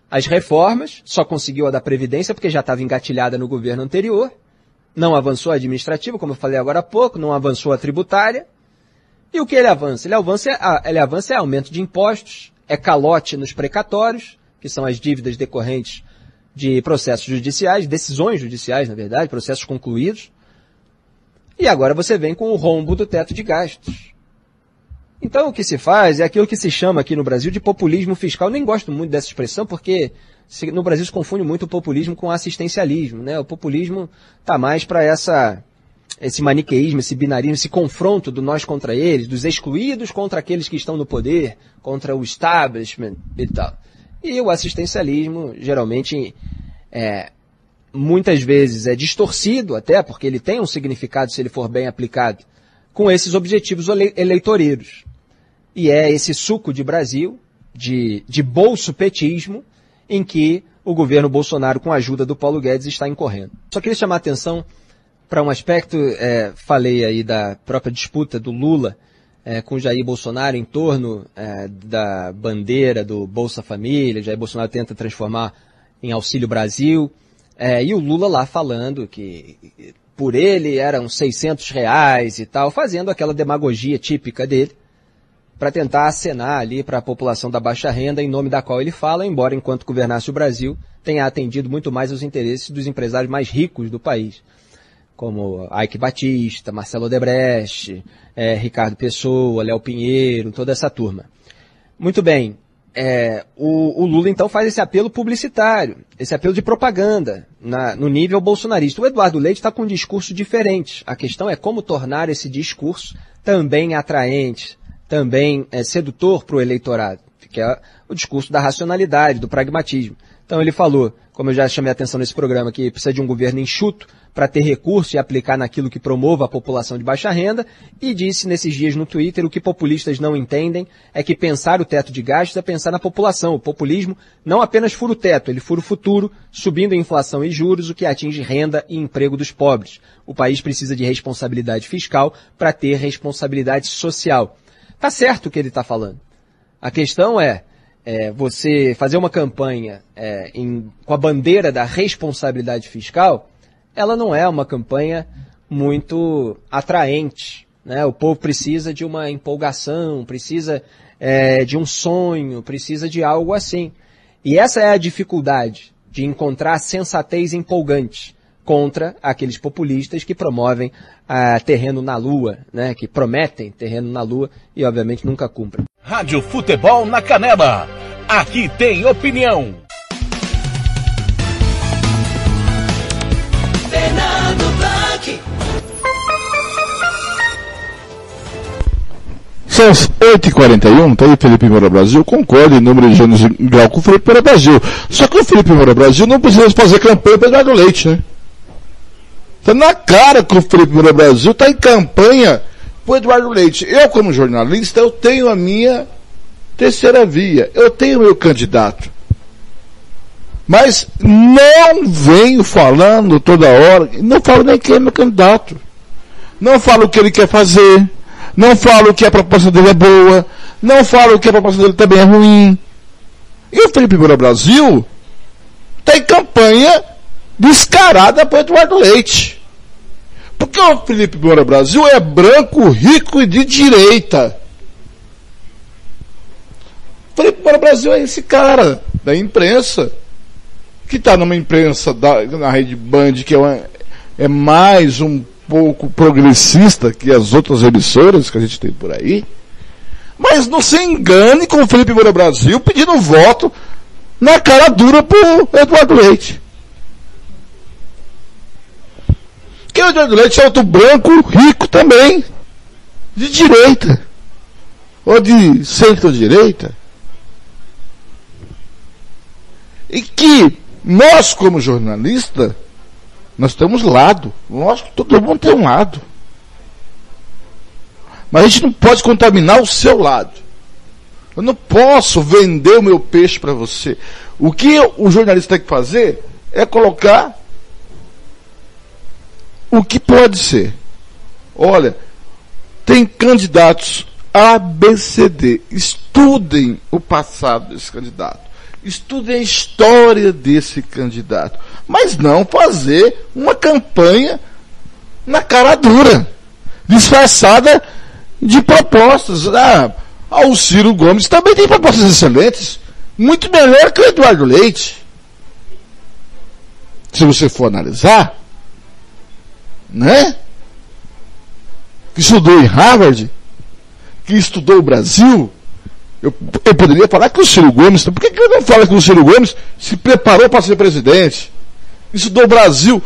As reformas, só conseguiu a da Previdência porque já estava engatilhada no governo anterior. Não avançou a administrativa, como eu falei agora há pouco, não avançou a tributária. E o que ele avança? Ele avança, ele avança é aumento de impostos, é calote nos precatórios, que são as dívidas decorrentes de processos judiciais, decisões judiciais, na verdade, processos concluídos. E agora você vem com o rombo do teto de gastos. Então o que se faz é aquilo que se chama aqui no Brasil de populismo fiscal. Eu nem gosto muito dessa expressão porque no Brasil se confunde muito o populismo com o assistencialismo. Né? O populismo está mais para essa esse maniqueísmo, esse binarismo, esse confronto do nós contra eles, dos excluídos contra aqueles que estão no poder, contra o establishment e tal. E o assistencialismo, geralmente, é, muitas vezes é distorcido até, porque ele tem um significado se ele for bem aplicado, com esses objetivos eleitoreiros. E é esse suco de Brasil, de, de bolso petismo, em que o governo Bolsonaro, com a ajuda do Paulo Guedes, está incorrendo. Só queria chamar a atenção para um aspecto, é, falei aí da própria disputa do Lula é, com Jair Bolsonaro em torno é, da bandeira do Bolsa Família. Jair Bolsonaro tenta transformar em Auxílio Brasil. É, e o Lula lá falando que por ele eram 600 reais e tal, fazendo aquela demagogia típica dele para tentar acenar ali para a população da baixa renda em nome da qual ele fala, embora enquanto governasse o Brasil tenha atendido muito mais os interesses dos empresários mais ricos do país como Ike Batista, Marcelo Odebrecht, é, Ricardo Pessoa, Léo Pinheiro, toda essa turma. Muito bem, é, o, o, Lula então faz esse apelo publicitário, esse apelo de propaganda na, no nível bolsonarista. O Eduardo Leite está com um discurso diferente. A questão é como tornar esse discurso também atraente, também é, sedutor para o eleitorado, que é o discurso da racionalidade, do pragmatismo. Então ele falou, como eu já chamei a atenção nesse programa, que precisa de um governo enxuto, para ter recurso e aplicar naquilo que promova a população de baixa renda, e disse nesses dias no Twitter o que populistas não entendem é que pensar o teto de gastos é pensar na população. O populismo não apenas fura o teto, ele fura o futuro, subindo a inflação e juros, o que atinge renda e emprego dos pobres. O país precisa de responsabilidade fiscal para ter responsabilidade social. Tá certo o que ele está falando. A questão é, é, você fazer uma campanha é, em, com a bandeira da responsabilidade fiscal ela não é uma campanha muito atraente. Né? O povo precisa de uma empolgação, precisa é, de um sonho, precisa de algo assim. E essa é a dificuldade de encontrar sensatez empolgante contra aqueles populistas que promovem ah, terreno na lua, né? que prometem terreno na lua e obviamente nunca cumprem. Rádio Futebol na Canela. Aqui tem opinião. São 8h41, tá aí Felipe Moura Brasil, concorda em número de anos em grau com o Felipe Moura Brasil. Só que o Felipe Moura Brasil não precisa fazer campanha para Eduardo Leite, né? Tá na cara que o Felipe Moura Brasil tá em campanha pro Eduardo Leite. Eu, como jornalista, eu tenho a minha terceira via. Eu tenho meu candidato. Mas não venho falando toda hora, não falo nem quem é meu candidato. Não falo o que ele quer fazer. Não falo que a proposta dele é boa. Não falo que a proposta dele também é ruim. E o Felipe Moura Brasil tem campanha descarada para Eduardo Leite. Porque o Felipe Moura Brasil é branco, rico e de direita. O Felipe Moura Brasil é esse cara da imprensa, que está numa imprensa da, na rede Band, que é, uma, é mais um pouco progressista que as outras emissoras que a gente tem por aí. Mas não se engane com o Felipe Moura Brasil pedindo voto na cara dura pro Eduardo Leite. Que o Eduardo Leite é outro branco, rico também. De direita. Ou de centro-direita. E que nós, como jornalista, nós temos lado. Que todo mundo tem um lado. Mas a gente não pode contaminar o seu lado. Eu não posso vender o meu peixe para você. O que o jornalista tem que fazer é colocar o que pode ser. Olha, tem candidatos A, B, C, D. Estudem o passado desse candidato. Estudem a história desse candidato. Mas não fazer uma campanha na cara dura, disfarçada de propostas. Ah, o Ciro Gomes também tem propostas excelentes, muito melhor que o Eduardo Leite. Se você for analisar, né? Que estudou em Harvard, que estudou o Brasil, eu, eu poderia falar que o Ciro Gomes, por que, que eu não falo que o Ciro Gomes se preparou para ser presidente? Estudou o Brasil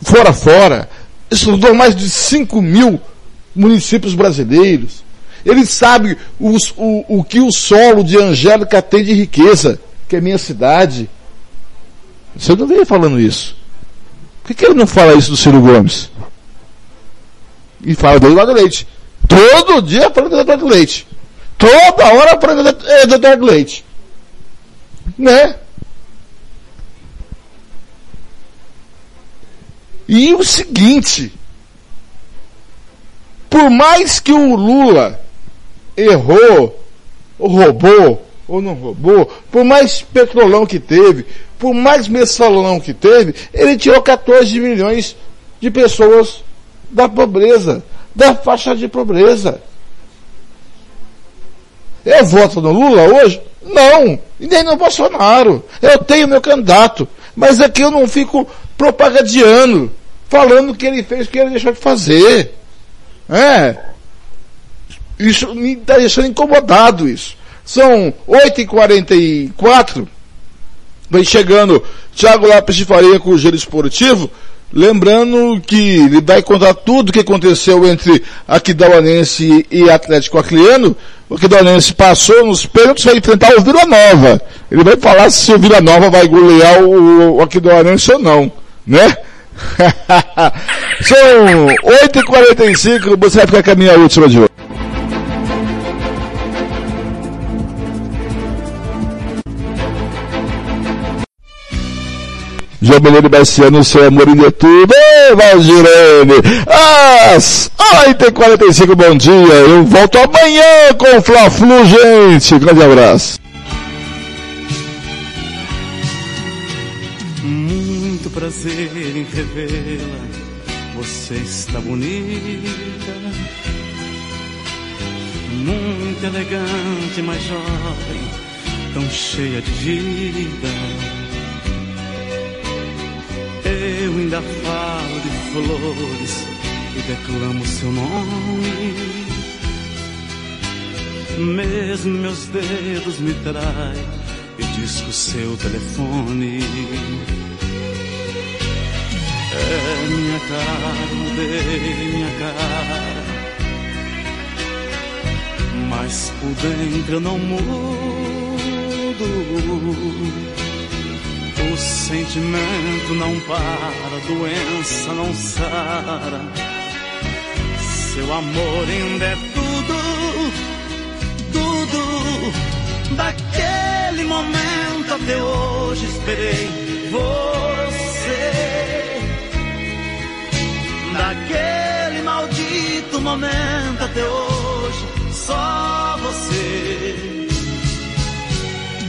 fora fora, estudou mais de 5 mil municípios brasileiros. Ele sabe os, o, o que o solo de Angélica tem de riqueza, que é minha cidade. Você não veio falando isso. Por que, que ele não fala isso do Ciro Gomes? E fala do Eduardo Leite. Todo dia falando do Eduardo Leite. Toda hora falando do Eduardo Leite. Né? E o seguinte, por mais que o Lula errou, ou roubou, ou não roubou, por mais petrolão que teve, por mais mensalão que teve, ele tirou 14 milhões de pessoas da pobreza, da faixa de pobreza. Eu voto no Lula hoje? Não, e nem no Bolsonaro. Eu tenho meu candidato, mas aqui eu não fico propagandeando, falando o que ele fez, o que ele deixou de fazer. É. Isso me está deixando incomodado isso. São 8h44, vem chegando Thiago Lopes de Faria com o giro esportivo, lembrando que ele vai contar tudo o que aconteceu entre Aquidauanense e Atlético Acliano, o Aquidauanense passou nos pênaltis, vai enfrentar o Vila Nova. Ele vai falar se o Vila Nova vai golear o, o Aquidauanense ou não, né? *laughs* São 8h45, você vai ficar com a minha última de hoje. João Mineiro Baciano, seu amor de tudo. Ei, Valdirene! Às 8h45, bom dia. Eu volto amanhã com o Fla-Flu, gente. Grande abraço. Muito prazer em revê-la. Você está bonita. Muito elegante, mas jovem. Tão cheia de vida. Eu ainda falo de flores e declamo seu nome. Mesmo meus dedos me traem e disco seu telefone. É minha cara, mudei minha cara. mas por dentro eu não mudo. O sentimento não para, a doença não sara. Seu amor ainda é tudo, tudo. Daquele momento até hoje esperei você. Daquele maldito momento até hoje, só você.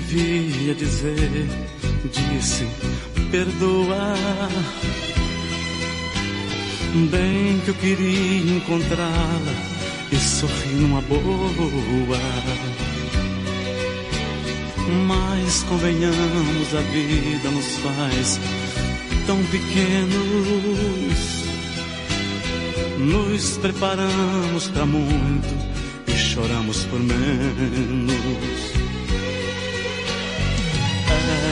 Devia dizer, disse, perdoa. Bem que eu queria encontrá-la e sorrir numa boa. Mas convenhamos, a vida nos faz tão pequenos. Nos preparamos para muito e choramos por menos.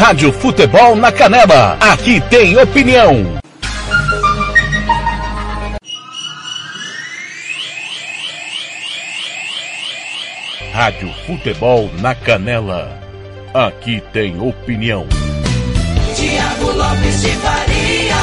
Rádio Futebol na Canela. Aqui tem opinião. Rádio Futebol na Canela. Aqui tem opinião. Tiago Lopes de Faria.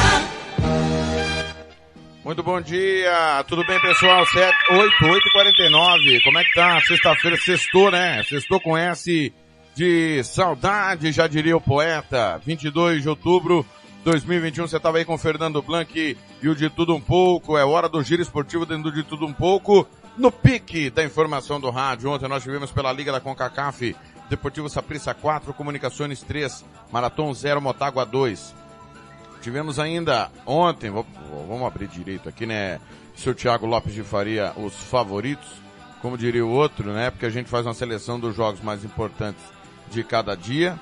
Muito bom dia, tudo bem pessoal? 7, 8, 8 e 49 como é que tá? Sexta-feira, sextou né? Sextou com S de saudade, já diria o poeta. 22 de outubro 2021, você estava aí com o Fernando Blanc e o De Tudo Um Pouco. É hora do giro esportivo dentro do De Tudo Um Pouco. No pique da informação do rádio. Ontem nós tivemos pela Liga da CONCACAF, Deportivo Saprissa 4, Comunicações 3, Marathon 0, Motágua 2. Tivemos ainda ontem, vamos abrir direito aqui, né? Seu Thiago Lopes de Faria, os favoritos, como diria o outro, né? Porque a gente faz uma seleção dos jogos mais importantes de cada dia.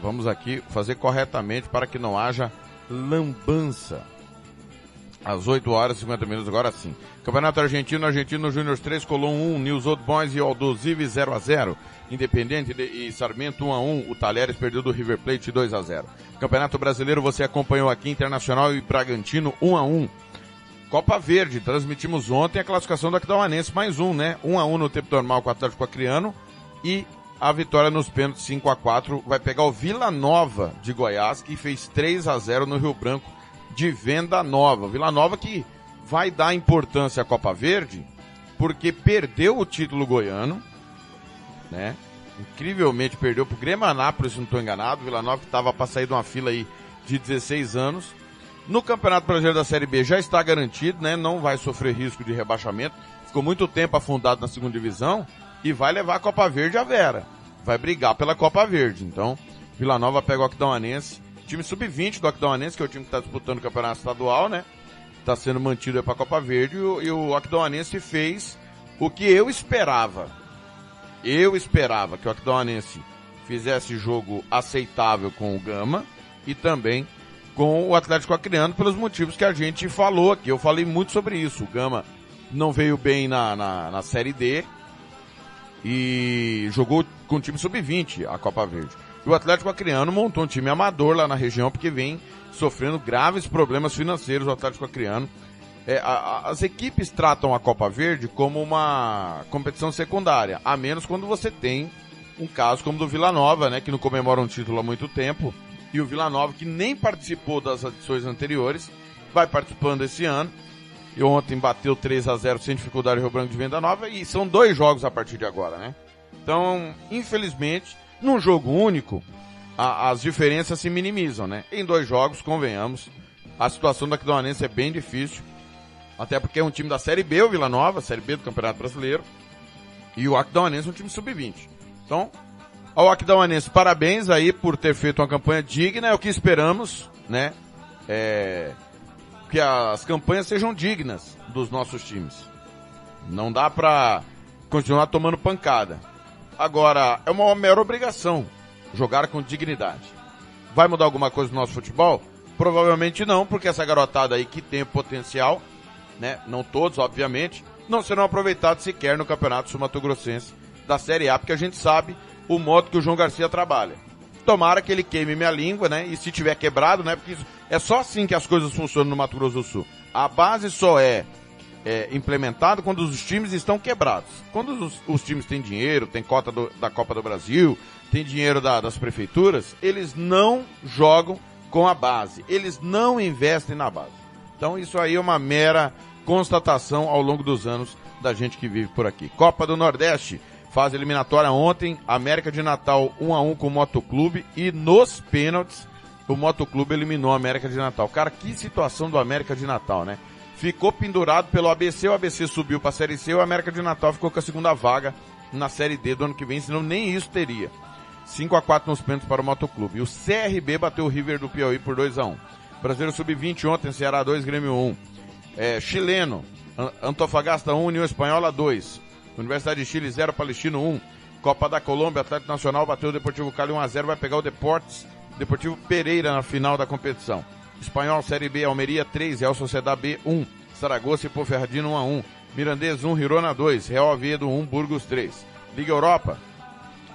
Vamos aqui fazer corretamente para que não haja lambança. Às 8 horas e 50 minutos, agora sim. Campeonato Argentino, Argentino Júnior 3, Colom 1, News Old Boys e Aldosive 0 a 0 Independente de- e Sarmento 1 a 1 o Talheres perdeu do River Plate 2 a 0 Campeonato Brasileiro, você acompanhou aqui, Internacional e Bragantino 1 a 1 Copa Verde, transmitimos ontem a classificação do Aquidauanense, mais um, né? 1 a 1 no tempo normal com o Atlético Acreano e a vitória nos pênaltis 5 a 4 vai pegar o Vila Nova de Goiás, que fez 3 a 0 no Rio Branco de Venda Nova. Vila Nova que vai dar importância à Copa Verde, porque perdeu o título goiano, né? Incrivelmente perdeu pro Grêmio Anápolis, se não estou enganado. Vila Nova que estava para sair de uma fila aí de 16 anos. No Campeonato Brasileiro da Série B já está garantido, né? Não vai sofrer risco de rebaixamento. Ficou muito tempo afundado na segunda divisão e vai levar a Copa Verde à Vera. Vai brigar pela Copa Verde. Então, Vila Nova pega o Aquidauanense. Time sub-20 do Aquidauanense, que é o time que está disputando o Campeonato Estadual, né? Está sendo mantido para a Copa Verde. E o, e fez o que eu esperava. Eu esperava que o Aquidauanense fizesse jogo aceitável com o Gama e também com o Atlético Acreano pelos motivos que a gente falou aqui. Eu falei muito sobre isso. O Gama não veio bem na, na, na Série D e jogou com o time sub-20 a Copa Verde. E o Atlético Acreano montou um time amador lá na região porque vem sofrendo graves problemas financeiros o Atlético Acreano. É, a, a, as equipes tratam a Copa Verde como uma competição secundária, a menos quando você tem um caso como do Vila Nova, né, que não comemora um título há muito tempo, e o Vila Nova, que nem participou das edições anteriores, vai participando esse ano. E ontem bateu 3 a 0 sem dificuldade o Rio Branco de Venda Nova, e são dois jogos a partir de agora, né? Então, infelizmente, num jogo único, a, as diferenças se minimizam, né? Em dois jogos, convenhamos, a situação da Aquidauanense é bem difícil, até porque é um time da Série B, o Vila Nova, Série B do Campeonato Brasileiro, e o Aquidauanense é um time sub-20. Então, ao Aquidauanense, parabéns aí por ter feito uma campanha digna, é o que esperamos, né? É, que as campanhas sejam dignas dos nossos times. Não dá pra continuar tomando pancada. Agora, é uma mera obrigação jogar com dignidade. Vai mudar alguma coisa no nosso futebol? Provavelmente não, porque essa garotada aí que tem potencial, né? Não todos, obviamente, não serão aproveitados sequer no Campeonato Sul-Mato-Grossense da Série A, porque a gente sabe o modo que o João Garcia trabalha. Tomara que ele queime minha língua, né? E se tiver quebrado, né? Porque é só assim que as coisas funcionam no Mato Grosso do Sul. A base só é, é implementada quando os times estão quebrados. Quando os, os times têm dinheiro, tem cota do, da Copa do Brasil, tem dinheiro da, das prefeituras, eles não jogam com a base. Eles não investem na base. Então isso aí é uma mera constatação ao longo dos anos da gente que vive por aqui. Copa do Nordeste fase eliminatória ontem, América de Natal 1 a 1 com o Motoclube e nos pênaltis o Motoclube eliminou a América de Natal. Cara, que situação do América de Natal, né? Ficou pendurado pelo ABC, o ABC subiu para a Série C, o América de Natal ficou com a segunda vaga na Série D do ano que vem, senão nem isso teria. 5 a 4 nos pênaltis para o Motoclube. O CRB bateu o River do Piauí por 2 a 1 Brasileiro Sub-20 ontem, Ceará 2, Grêmio 1. É, chileno, Antofagasta 1, União Espanhola 2. Universidade de Chile 0, Palestino 1. Copa da Colômbia, Atlético Nacional bateu o Deportivo Cali 1 a 0, vai pegar o Deportes Deportivo Pereira na final da competição. Espanhol Série B, Almeria 3, Real Sociedade B 1, Saragossa e Poferradino 1 a 1, Mirandês 1, Girona 2, Real Oviedo 1, Burgos 3. Liga Europa,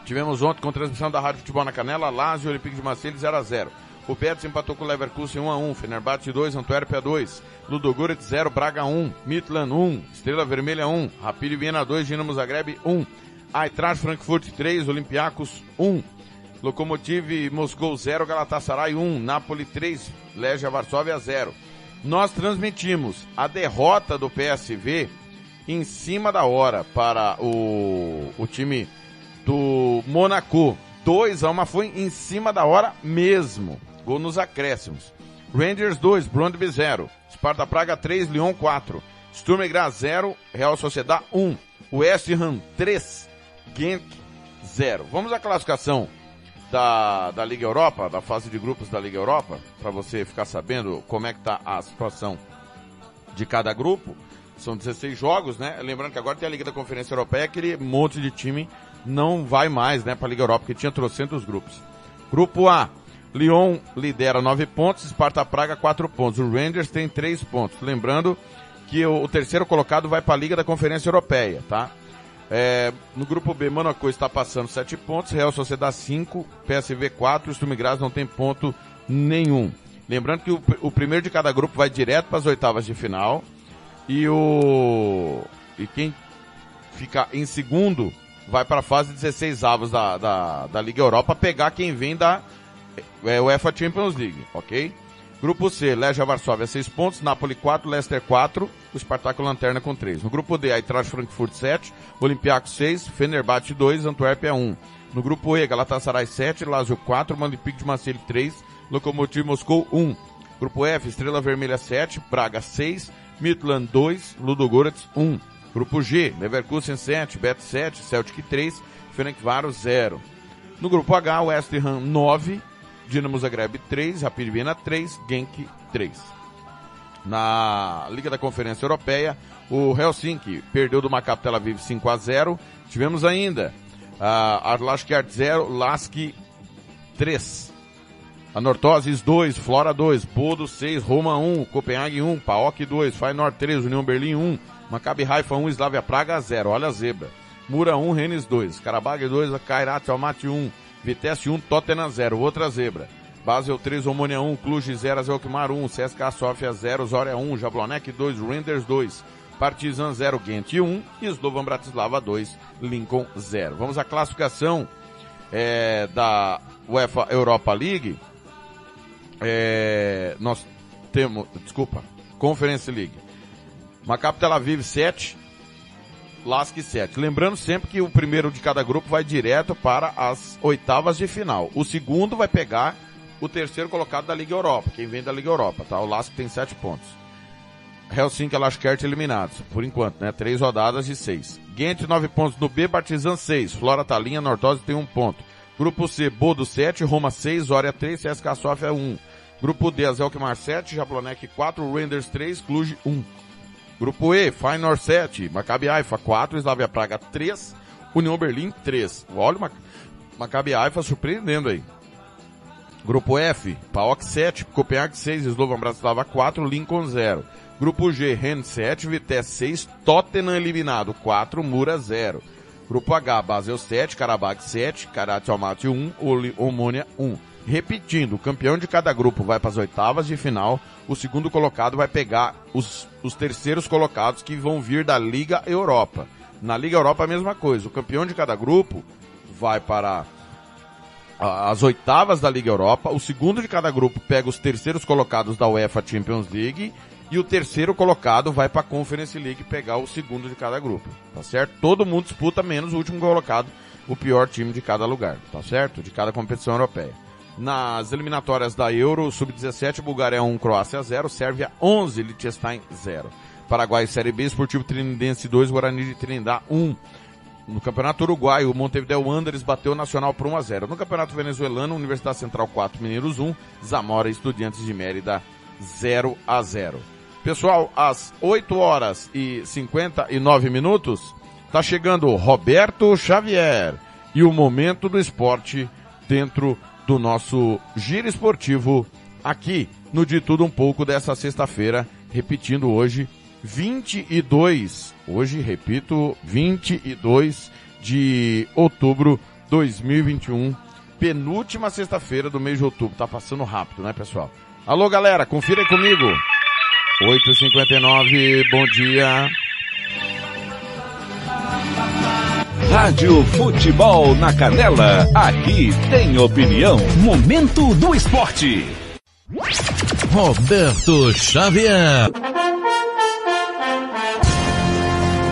tivemos ontem com transmissão da Rádio Futebol na Canela, Lazio e Olympique de Marseille 0 a 0. O Betis empatou com o Leverkusen 1 a 1, Fenerbahçe 2, Antuérpia 2, Ludogorets 0, Braga 1, Midland 1, Estrela Vermelha 1, Rapid Viena 2, Dinamo Zagreb 1, Eintracht Frankfurt 3, Olympiacos 1, Lokomotiv Moscou 0, Galatasaray 1, Napoli 3, Legia Varsóvia 0. Nós transmitimos a derrota do PSV em cima da hora para o, o time do Monaco. 2 a 1, foi em cima da hora mesmo. Gol nos acréscimos. Rangers 2, Brondby 0. Sparta Praga 3, Lyon 4. Sturm Graz 0, Real Sociedad 1. West Ham 3, Genk 0. Vamos à classificação da, da Liga Europa, da fase de grupos da Liga Europa, para você ficar sabendo como é que tá a situação de cada grupo. São 16 jogos, né? Lembrando que agora tem a Liga da Conferência Europeia, aquele monte de time não vai mais, né, para a Liga Europa, porque tinha trocentos grupos. Grupo A, Lyon lidera 9 pontos, Sparta Praga 4 pontos. O Rangers tem 3 pontos. Lembrando que o, o terceiro colocado vai para a Liga da Conferência Europeia, tá? É, no grupo B, Monaco está passando 7 pontos, Real Sociedade 5, PSV 4, o Sturm Graz não tem ponto nenhum. Lembrando que o, o primeiro de cada grupo vai direto para as oitavas de final e o e quem fica em segundo vai para a fase 16 avos da, da, da Liga Europa pegar quem vem da é, UEFA Champions League, ok? Grupo C, Legia Varsóvia 6 pontos, Napoli 4, Leicester 4, o Spartak Lanterna com 3. No grupo D, Eintracht Frankfurt 7, Olympiacos 6, Fenerbahçe 2, Antuérpia 1. No grupo E, Galatasaray 7, Lazio 4, Olympique de Marseille 3, Lokomotiv Moscou 1. Grupo F, Estrela Vermelha 7, Braga 6, Midland 2, Ludogorets 1. Grupo G, Leverkusen 7, Bet 7, Celtic 3, Ferencváros 0. No grupo H, West Ham 9, Dinamo Zagreb 3, Rapid Viena 3, Genk 3. Na Liga da Conferência Europeia, o Helsinki perdeu do Maccabi Tel Aviv 5 a 0. Tivemos ainda a uh, Arlashkert 0, Lask 3. Anortoses 2, Flora 2, Bodo 6, Roma 1, Copenhague 1, Paok 2, Feyenoord 3, União Berlim 1, Maccabi Haifa 1, Slavia Praga 0, olha a zebra. Mura 1, Rennes 2, Karabag 2, Kairat Almaty 1, Vitesse 1, Tottenham 0, outra zebra. Basel 3, Omônia 1, Cluj 0, Zelkmar 1, CSKA Sofia 0, Zória 1, Jablonec 2, Renders 2, Partizan 0, Ghent 1 e Slovan Bratislava 2, Lincoln 0. Vamos à classificação é, da UEFA Europa League. É, nós temos, desculpa, Conference League. Maccabi Tel Aviv 7, Lask 7. Lembrando sempre que o primeiro de cada grupo vai direto para as oitavas de final. O segundo vai pegar o terceiro colocado da Liga Europa, quem vem da Liga Europa, tá? O Lask tem 7 pontos. Helsinki e Lashkert eliminados, por enquanto, né? Três rodadas de seis. Ghent, 9 pontos no B, Partizan 6, Flora Talinha, Nortose tem um ponto. Grupo C, Bodo 7, Roma 6, Zória 3, CSKA Sofia 1. Grupo D, Azelkmar 7, Jablonec 4, Renders 3, Cluj 1. Grupo E, Feyenoord 7, Maccabi Haifa 4, Slavia Praga 3, União Berlim 3. Olha o Maccabi Haifa surpreendendo aí. Grupo F, PAOK 7, Copenhague 6, Slovan Bratislava 4, Lincoln 0. Grupo G, Rennes 7, Vitesse 6, Tottenham eliminado 4, Mura 0. Grupo H, Basel 7, Karabakh 7, Karat Almaty 1, Omônia 1. Repetindo, o campeão de cada grupo vai para as oitavas de final, o segundo colocado vai pegar os, os terceiros colocados que vão vir da Liga Europa. Na Liga Europa a mesma coisa, o campeão de cada grupo vai para as oitavas da Liga Europa, o segundo de cada grupo pega os terceiros colocados da UEFA Champions League e o terceiro colocado vai para a Conference League pegar o segundo de cada grupo, tá certo? Todo mundo disputa menos o último colocado, o pior time de cada lugar, tá certo? De cada competição europeia. Nas eliminatórias da Euro, Sub-17, Bulgária 1, Croácia 0, Sérvia 11, Liechtenstein 0. Paraguai Série B, Esportivo Trinindense 2, Guarani de Trindade 1. No Campeonato Uruguaio, o Montevideo Wanderers bateu o Nacional por 1 a 0. No Campeonato Venezuelano, Universidade Central 4, Mineiros 1, Zamora Estudiantes de Mérida 0 a 0. Pessoal, às 8 horas e 59 minutos, está chegando Roberto Xavier e o momento do esporte dentro do nosso giro esportivo aqui no De Tudo Um Pouco dessa sexta-feira, repetindo hoje, 22, hoje repito, 22 de outubro 2021, penúltima sexta-feira do mês de outubro. Tá passando rápido, né, pessoal? Alô, galera, confira aí comigo. 8h59, bom dia. Rádio Futebol na Canela, aqui tem opinião. Momento do esporte. Roberto Xavier.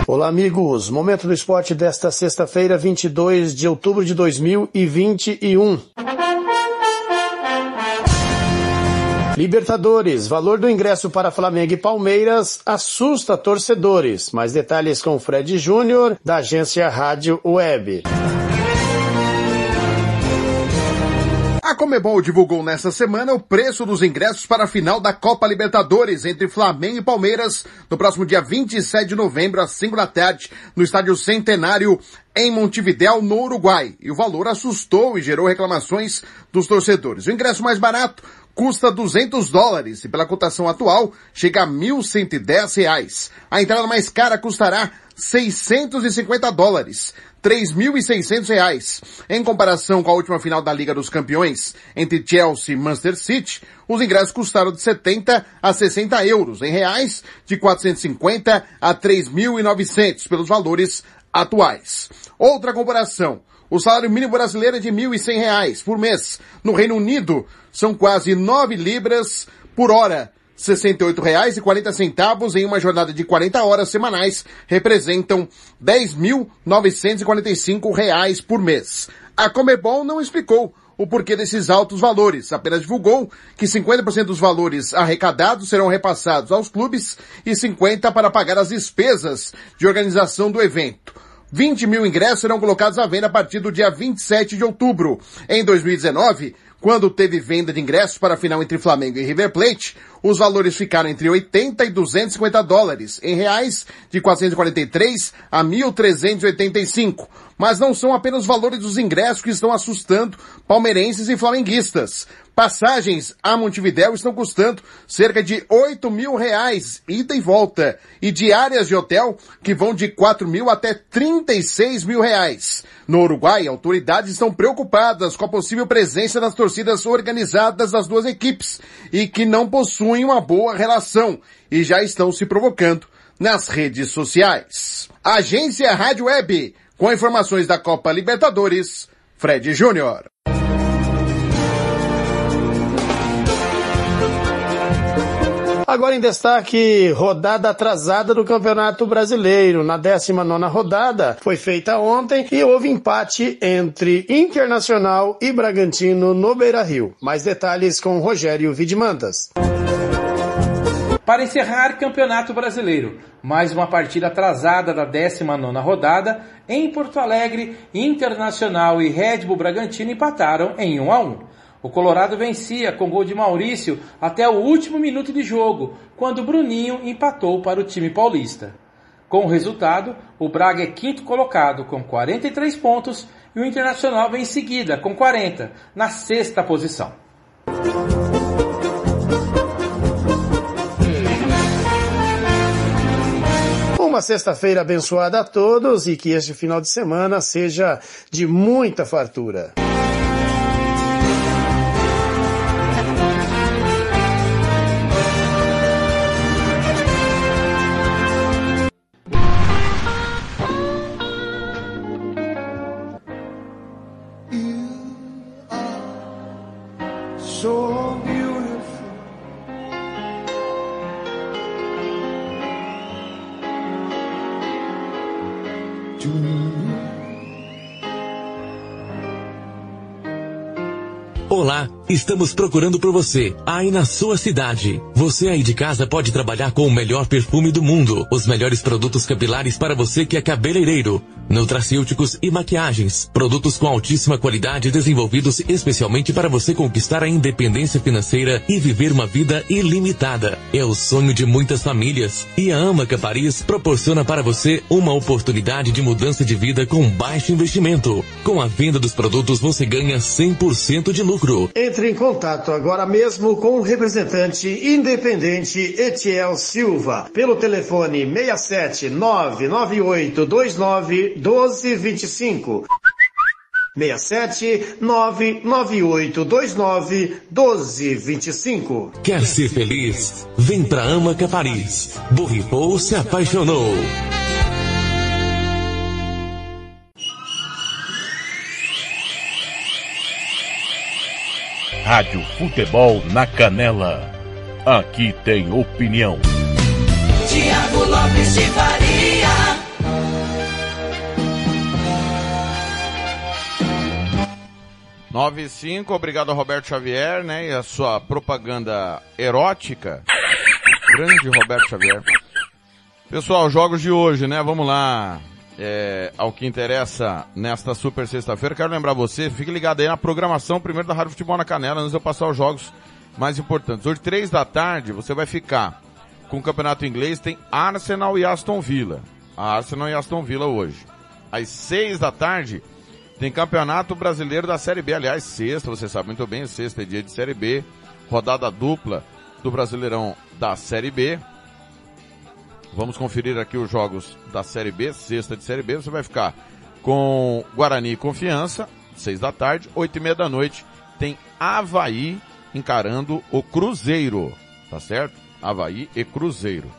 Olá, amigos. Momento do esporte desta sexta-feira, 22 de outubro de 2021. Libertadores, valor do ingresso para Flamengo e Palmeiras assusta torcedores. Mais detalhes com Fred Júnior, da agência Rádio Web. A Comebol divulgou nesta semana o preço dos ingressos para a final da Copa Libertadores entre Flamengo e Palmeiras no próximo dia 27 de novembro às 5 da tarde no Estádio Centenário em Montevidéu, no Uruguai. E o valor assustou e gerou reclamações dos torcedores. O ingresso mais barato custa 200 dólares e pela cotação atual chega a 1.110 reais. A entrada mais cara custará 650 dólares, 3.600 reais. Em comparação com a última final da Liga dos Campeões entre Chelsea e Manchester City, os ingressos custaram de 70 a 60 euros, em reais de 450 a 3.900 pelos valores atuais. Outra comparação. O salário mínimo brasileiro é de R$ 1.100 por mês. No Reino Unido, são quase 9 libras por hora. R$ 68,40 em uma jornada de 40 horas semanais representam R$ 10.945 por mês. A Comebol não explicou o porquê desses altos valores, apenas divulgou que 50% dos valores arrecadados serão repassados aos clubes e 50% para pagar as despesas de organização do evento. 20 mil ingressos serão colocados à venda a partir do dia 27 de outubro. Em 2019, quando teve venda de ingressos para a final entre Flamengo e River Plate, Os valores ficaram entre 80 e 250 dólares, em reais de 443 a 1.385. Mas não são apenas os valores dos ingressos que estão assustando palmeirenses e flamenguistas. Passagens a Montevidéu estão custando cerca de 8 mil reais, ida e volta, e diárias de hotel que vão de 4 mil até 36 mil reais. No Uruguai, autoridades estão preocupadas com a possível presença das torcidas organizadas das duas equipes e que não possuem uma boa relação e já estão se provocando nas redes sociais. Agência Rádio Web, com informações da Copa Libertadores, Fred Júnior. Agora em destaque, rodada atrasada do Campeonato Brasileiro. Na 19 rodada, foi feita ontem e houve empate entre Internacional e Bragantino no Beira-Rio. Mais detalhes com Rogério Vidimantas. Para encerrar Campeonato Brasileiro, mais uma partida atrasada da 19 rodada, em Porto Alegre, Internacional e Red Bull Bragantino empataram em 1 a 1. O Colorado vencia com gol de Maurício até o último minuto de jogo, quando Bruninho empatou para o time paulista. Com o resultado, o Braga é quinto colocado com 43 pontos e o Internacional vem em seguida com 40, na sexta posição. Uma sexta-feira abençoada a todos e que este final de semana seja de muita fartura. Estamos procurando por você, aí na sua cidade. Você aí de casa pode trabalhar com o melhor perfume do mundo, os melhores produtos capilares para você que é cabeleireiro, nutracêuticos e maquiagens, produtos com altíssima qualidade desenvolvidos especialmente para você conquistar a independência financeira e viver uma vida ilimitada. É o sonho de muitas famílias e a Amaca Paris proporciona para você uma oportunidade de mudança de vida com baixo investimento. Com a venda dos produtos você ganha 100% de lucro. Entre em contato agora mesmo com o representante independente Etiel Silva pelo telefone 67 998 29 1225. 67 998 29 1225. Quer ser feliz? Vem pra Amaca Paris. Borripou se apaixonou. Rádio Futebol na Canela. Aqui tem opinião. Tiago Lopes de Faria. Nove e cinco, obrigado Roberto Xavier, né? E a sua propaganda erótica. Grande Roberto Xavier. Pessoal, jogos de hoje, né? Vamos lá. É, ao que interessa nesta super sexta-feira. Quero lembrar você, fique ligado aí na programação primeiro da Rádio Futebol na Canela, antes de eu passar os jogos mais importantes. Hoje, três da tarde, você vai ficar com o Campeonato Inglês, tem Arsenal e Aston Villa. A Arsenal e Aston Villa hoje. Às seis da tarde, tem Campeonato Brasileiro da Série B. Aliás, sexta, você sabe muito bem, sexta é dia de Série B. Rodada dupla do Brasileirão da Série B. Vamos conferir aqui os jogos da Série B, sexta de Série B. Você vai ficar com Guarani e Confiança, seis da tarde, oito e meia da noite. Tem Havaí encarando o Cruzeiro, tá certo? Havaí e Cruzeiro.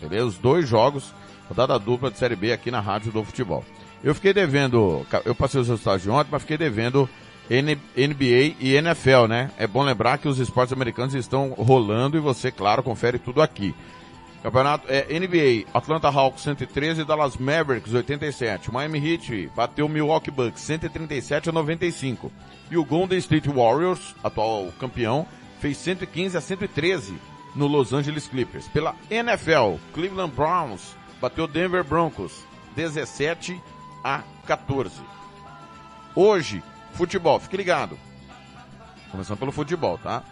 Beleza? Os dois jogos, rodada dupla de Série B aqui na Rádio do Futebol. Eu fiquei devendo, eu passei os resultados de ontem, mas fiquei devendo NBA e NFL, né? É bom lembrar que os esportes americanos estão rolando e você, claro, confere tudo aqui. Campeonato é NBA, Atlanta Hawks 113, Dallas Mavericks 87, Miami Heat bateu Milwaukee Bucks 137 a 95. E o Golden State Warriors, atual campeão, fez 115 a 113 no Los Angeles Clippers. Pela NFL, Cleveland Browns bateu Denver Broncos 17 a 14. Hoje, futebol, fique ligado. Começando pelo futebol, tá?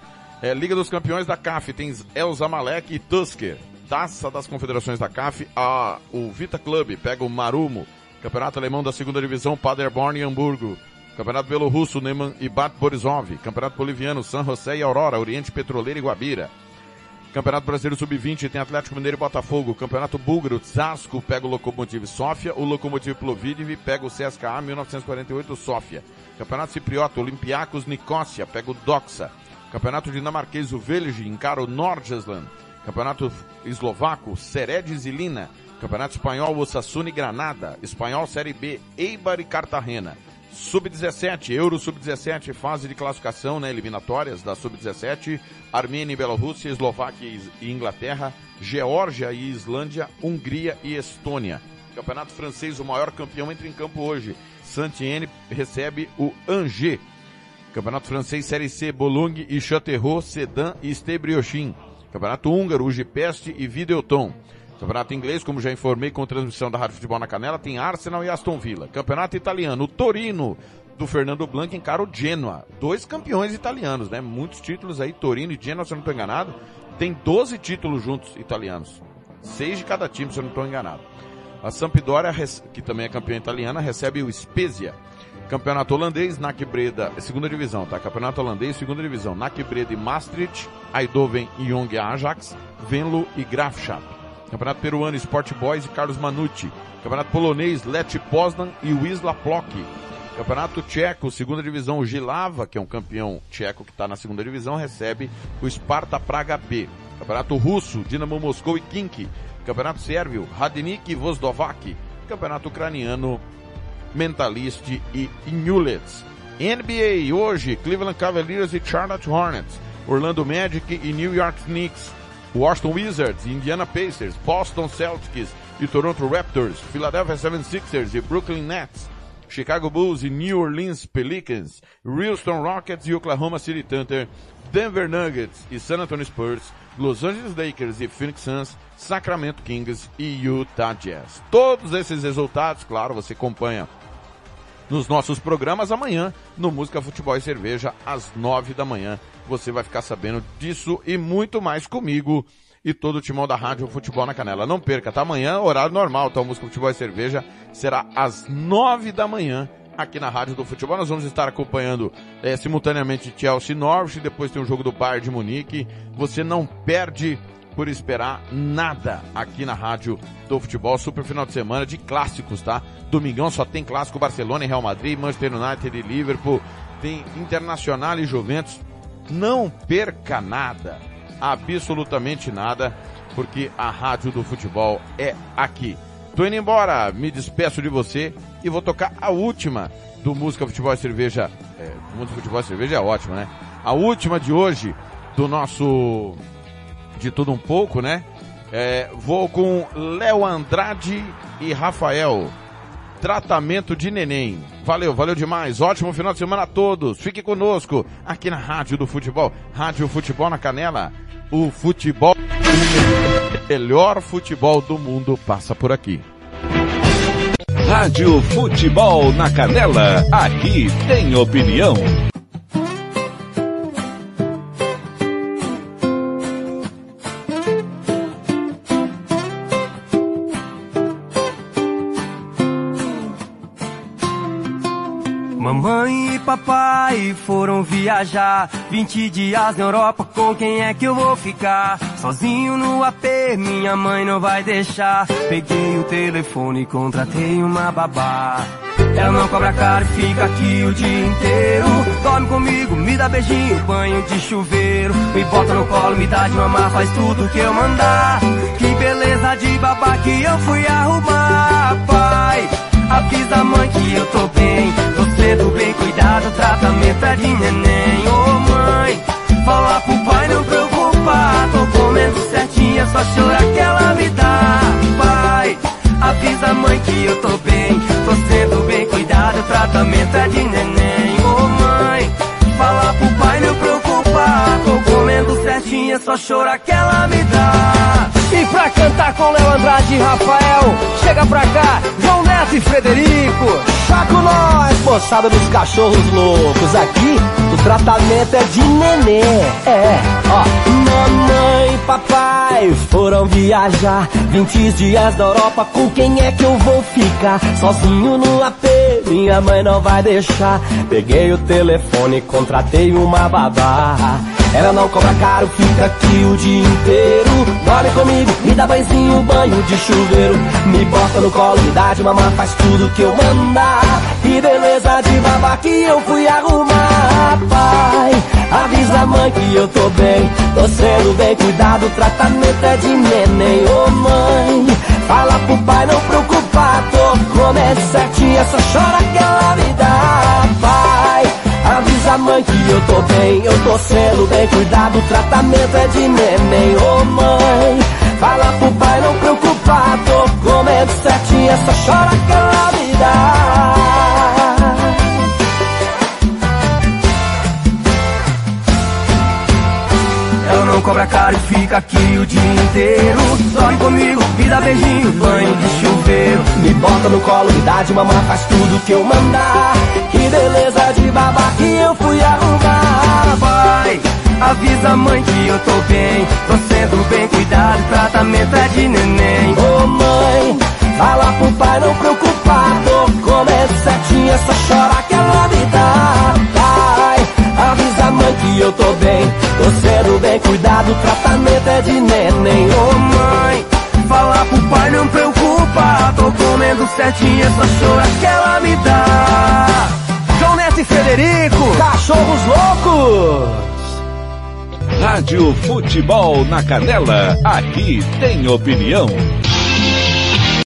É, Liga dos Campeões da CAF, tem El Zamalek e Tusker. Taça das Confederações da CAF, a, o Vita Club pega o Marumo. Campeonato Alemão da Segunda Divisão, Paderborn e Hamburgo. Campeonato Belorrusso, Neman e Bat Borisov. Campeonato Boliviano, San José e Aurora, Oriente Petroleiro e Guabira. Campeonato Brasileiro Sub-20 tem Atlético Mineiro e Botafogo. Campeonato Búlgaro, Zasco pega o Lokomotiv Sofia. O Lokomotiv Plovdiv pega o CSKA 1948 Sofia. Campeonato Cipriota, Olympiacos Nicosia pega o Doxa. Campeonato Dinamarquês, o Velge encara o Nordjylland. Campeonato Eslovaco, Seredes e Lina. Campeonato Espanhol, Osasuna e Granada. Espanhol Série B, Eibar e Cartagena. Sub-17, Euro Sub-17, fase de classificação, né, eliminatórias da Sub-17, Armênia e Bielorrússia, Eslováquia e Inglaterra, Geórgia e Islândia, Hungria e Estônia. Campeonato francês, o maior campeão entra em campo hoje. Saint-Étienne recebe o Angers. Campeonato francês, Série C, Boulogne e Châteauroux, Sedan e Stebriochin. Campeonato húngaro, Ugipeste e Videoton. Campeonato inglês, como já informei com transmissão da Rádio Futebol na Canela, tem Arsenal e Aston Villa. Campeonato italiano, o Torino do Fernando Blanc encara o Genoa. Dois campeões italianos, né? Muitos títulos aí, Torino e Genoa, se eu não estou enganado. Tem 12 títulos juntos italianos. Seis de cada time, se eu não estou enganado. A Sampdoria, que também é campeã italiana, recebe o Spezia. Campeonato holandês, NAC Breda, segunda divisão, tá? Campeonato holandês, segunda divisão, NAC Breda e Maastricht, Eindhoven e Young Ajax, Venlo e Graafschap. Campeonato peruano, Sport Boys e Carlos Manucci. Campeonato polonês, Lech Poznan e Wisla Plock. Campeonato tcheco, segunda divisão, Gilava, que é um campeão tcheco que está na segunda divisão, recebe o Sparta Praga B. Campeonato russo, Dinamo Moscou e Kink. Campeonato sérvio, Radnik e Vozdovac. Campeonato ucraniano, Mentalist e Newlets. NBA, hoje, Cleveland Cavaliers e Charlotte Hornets. Orlando Magic e New York Knicks. Washington Wizards, Indiana Pacers, Boston Celtics e Toronto Raptors, Philadelphia 76ers e Brooklyn Nets, Chicago Bulls e New Orleans Pelicans, Houston Rockets e Oklahoma City Thunder, Denver Nuggets e San Antonio Spurs, Los Angeles Lakers e Phoenix Suns, Sacramento Kings e Utah Jazz. Todos esses resultados, claro, você acompanha nos nossos programas amanhã no Música Futebol e Cerveja às nove da manhã. Você vai ficar sabendo disso e muito mais comigo e todo o timão da Rádio Futebol na Canela. Não perca, tá? Amanhã, horário normal, tá? O Música Futebol e Cerveja será às nove da manhã aqui na Rádio do Futebol. Nós vamos estar acompanhando é, simultaneamente Chelsea Norwich, depois tem o jogo do Bayern de Munique. Você não perde por esperar nada aqui na Rádio do Futebol. Super final de semana de clássicos, tá? Domingão só tem clássico Barcelona e Real Madrid, Manchester United e Liverpool. Tem Internacional e Juventus. Não perca nada, absolutamente nada, porque a Rádio do Futebol é aqui. Tô indo embora, me despeço de você e vou tocar a última do Música Futebol e Cerveja. É, Futebol e Cerveja é ótimo, né? A última de hoje do nosso de tudo um pouco, né? É, vou com Léo Andrade e Rafael. Tratamento de neném. Valeu, valeu demais. Ótimo final de semana a todos. Fique conosco aqui na Rádio do Futebol. Rádio Futebol na Canela. O futebol, o melhor futebol do mundo passa por aqui. Rádio Futebol na Canela. Aqui tem opinião. Papai foram viajar 20 dias na Europa, com quem é que eu vou ficar? Sozinho no AP, minha mãe não vai deixar. Peguei o telefone e contratei uma babá. Ela não cobra caro e fica aqui o dia inteiro. Dorme comigo, me dá beijinho, banho de chuveiro. Me bota no colo, me dá de mamar, faz tudo que eu mandar. Que beleza de babá que eu fui arrumar Pai, avisa a mãe que eu tô bem sendo bem cuidado, tratamento é de neném. Ô oh, mãe, fala pro pai não preocupar Tô comendo certinho, é só chorar que ela me dá. Pai, avisa a mãe que eu tô bem. Tô sendo bem cuidado, tratamento é de neném. Ô oh, mãe, fala pro pai não preocupar Tô comendo certinho, é só chorar que ela me dá E pra cantar com Léo Andrade e Rafael Chega pra cá, João Neto e Frederico Tá com nós, pô coçada nos cachorros loucos. Aqui o tratamento é de nenê. É, ó. Mamãe e papai foram viajar 20 dias da Europa. Com quem é que eu vou ficar? Sozinho no AP, minha mãe não vai deixar. Peguei o telefone, contratei uma babá. Ela não cobra caro, fica aqui o dia inteiro. Dorme comigo, me dá banhozinho, banho de chuveiro. Me bota no colo, me dá de mamar, faz tudo que eu mandar. Que beleza de babá que eu fui arrumar, pai. Avisa a mãe que eu tô bem, tô sendo bem cuidado, o tratamento é de neném, ô mãe. Fala pro pai não preocupar, tô comendo certinho, essa chora que ela mãe que eu tô bem, eu tô sendo bem cuidado, o tratamento é de neném, ô mãe. Fala pro pai não preocupar, tô comendo certinho, essa chora que cobra caro e fica aqui o dia inteiro. Dorme comigo, me dá beijinho, banho de chuveiro. Me bota no colo, me dá de mamar, faz tudo que eu mandar. Que beleza de babá que eu fui arrumar. Pai, avisa a mãe que eu tô bem. Tô sendo bem cuidado, tratamento é de neném. Ô mãe, fala pro pai não preocupar. Tô comendo certinho, essa chora que ela me dá. Pai, avisa a mãe que eu tô bem. Tô sendo bem cuidado, tratamento é de neném. Ô mãe, fala pro pai não preocupa. Tô comendo certinho, essa chora que ela me dá. João Neto e Frederico, cachorros loucos. Rádio Futebol na Canela, aqui tem opinião.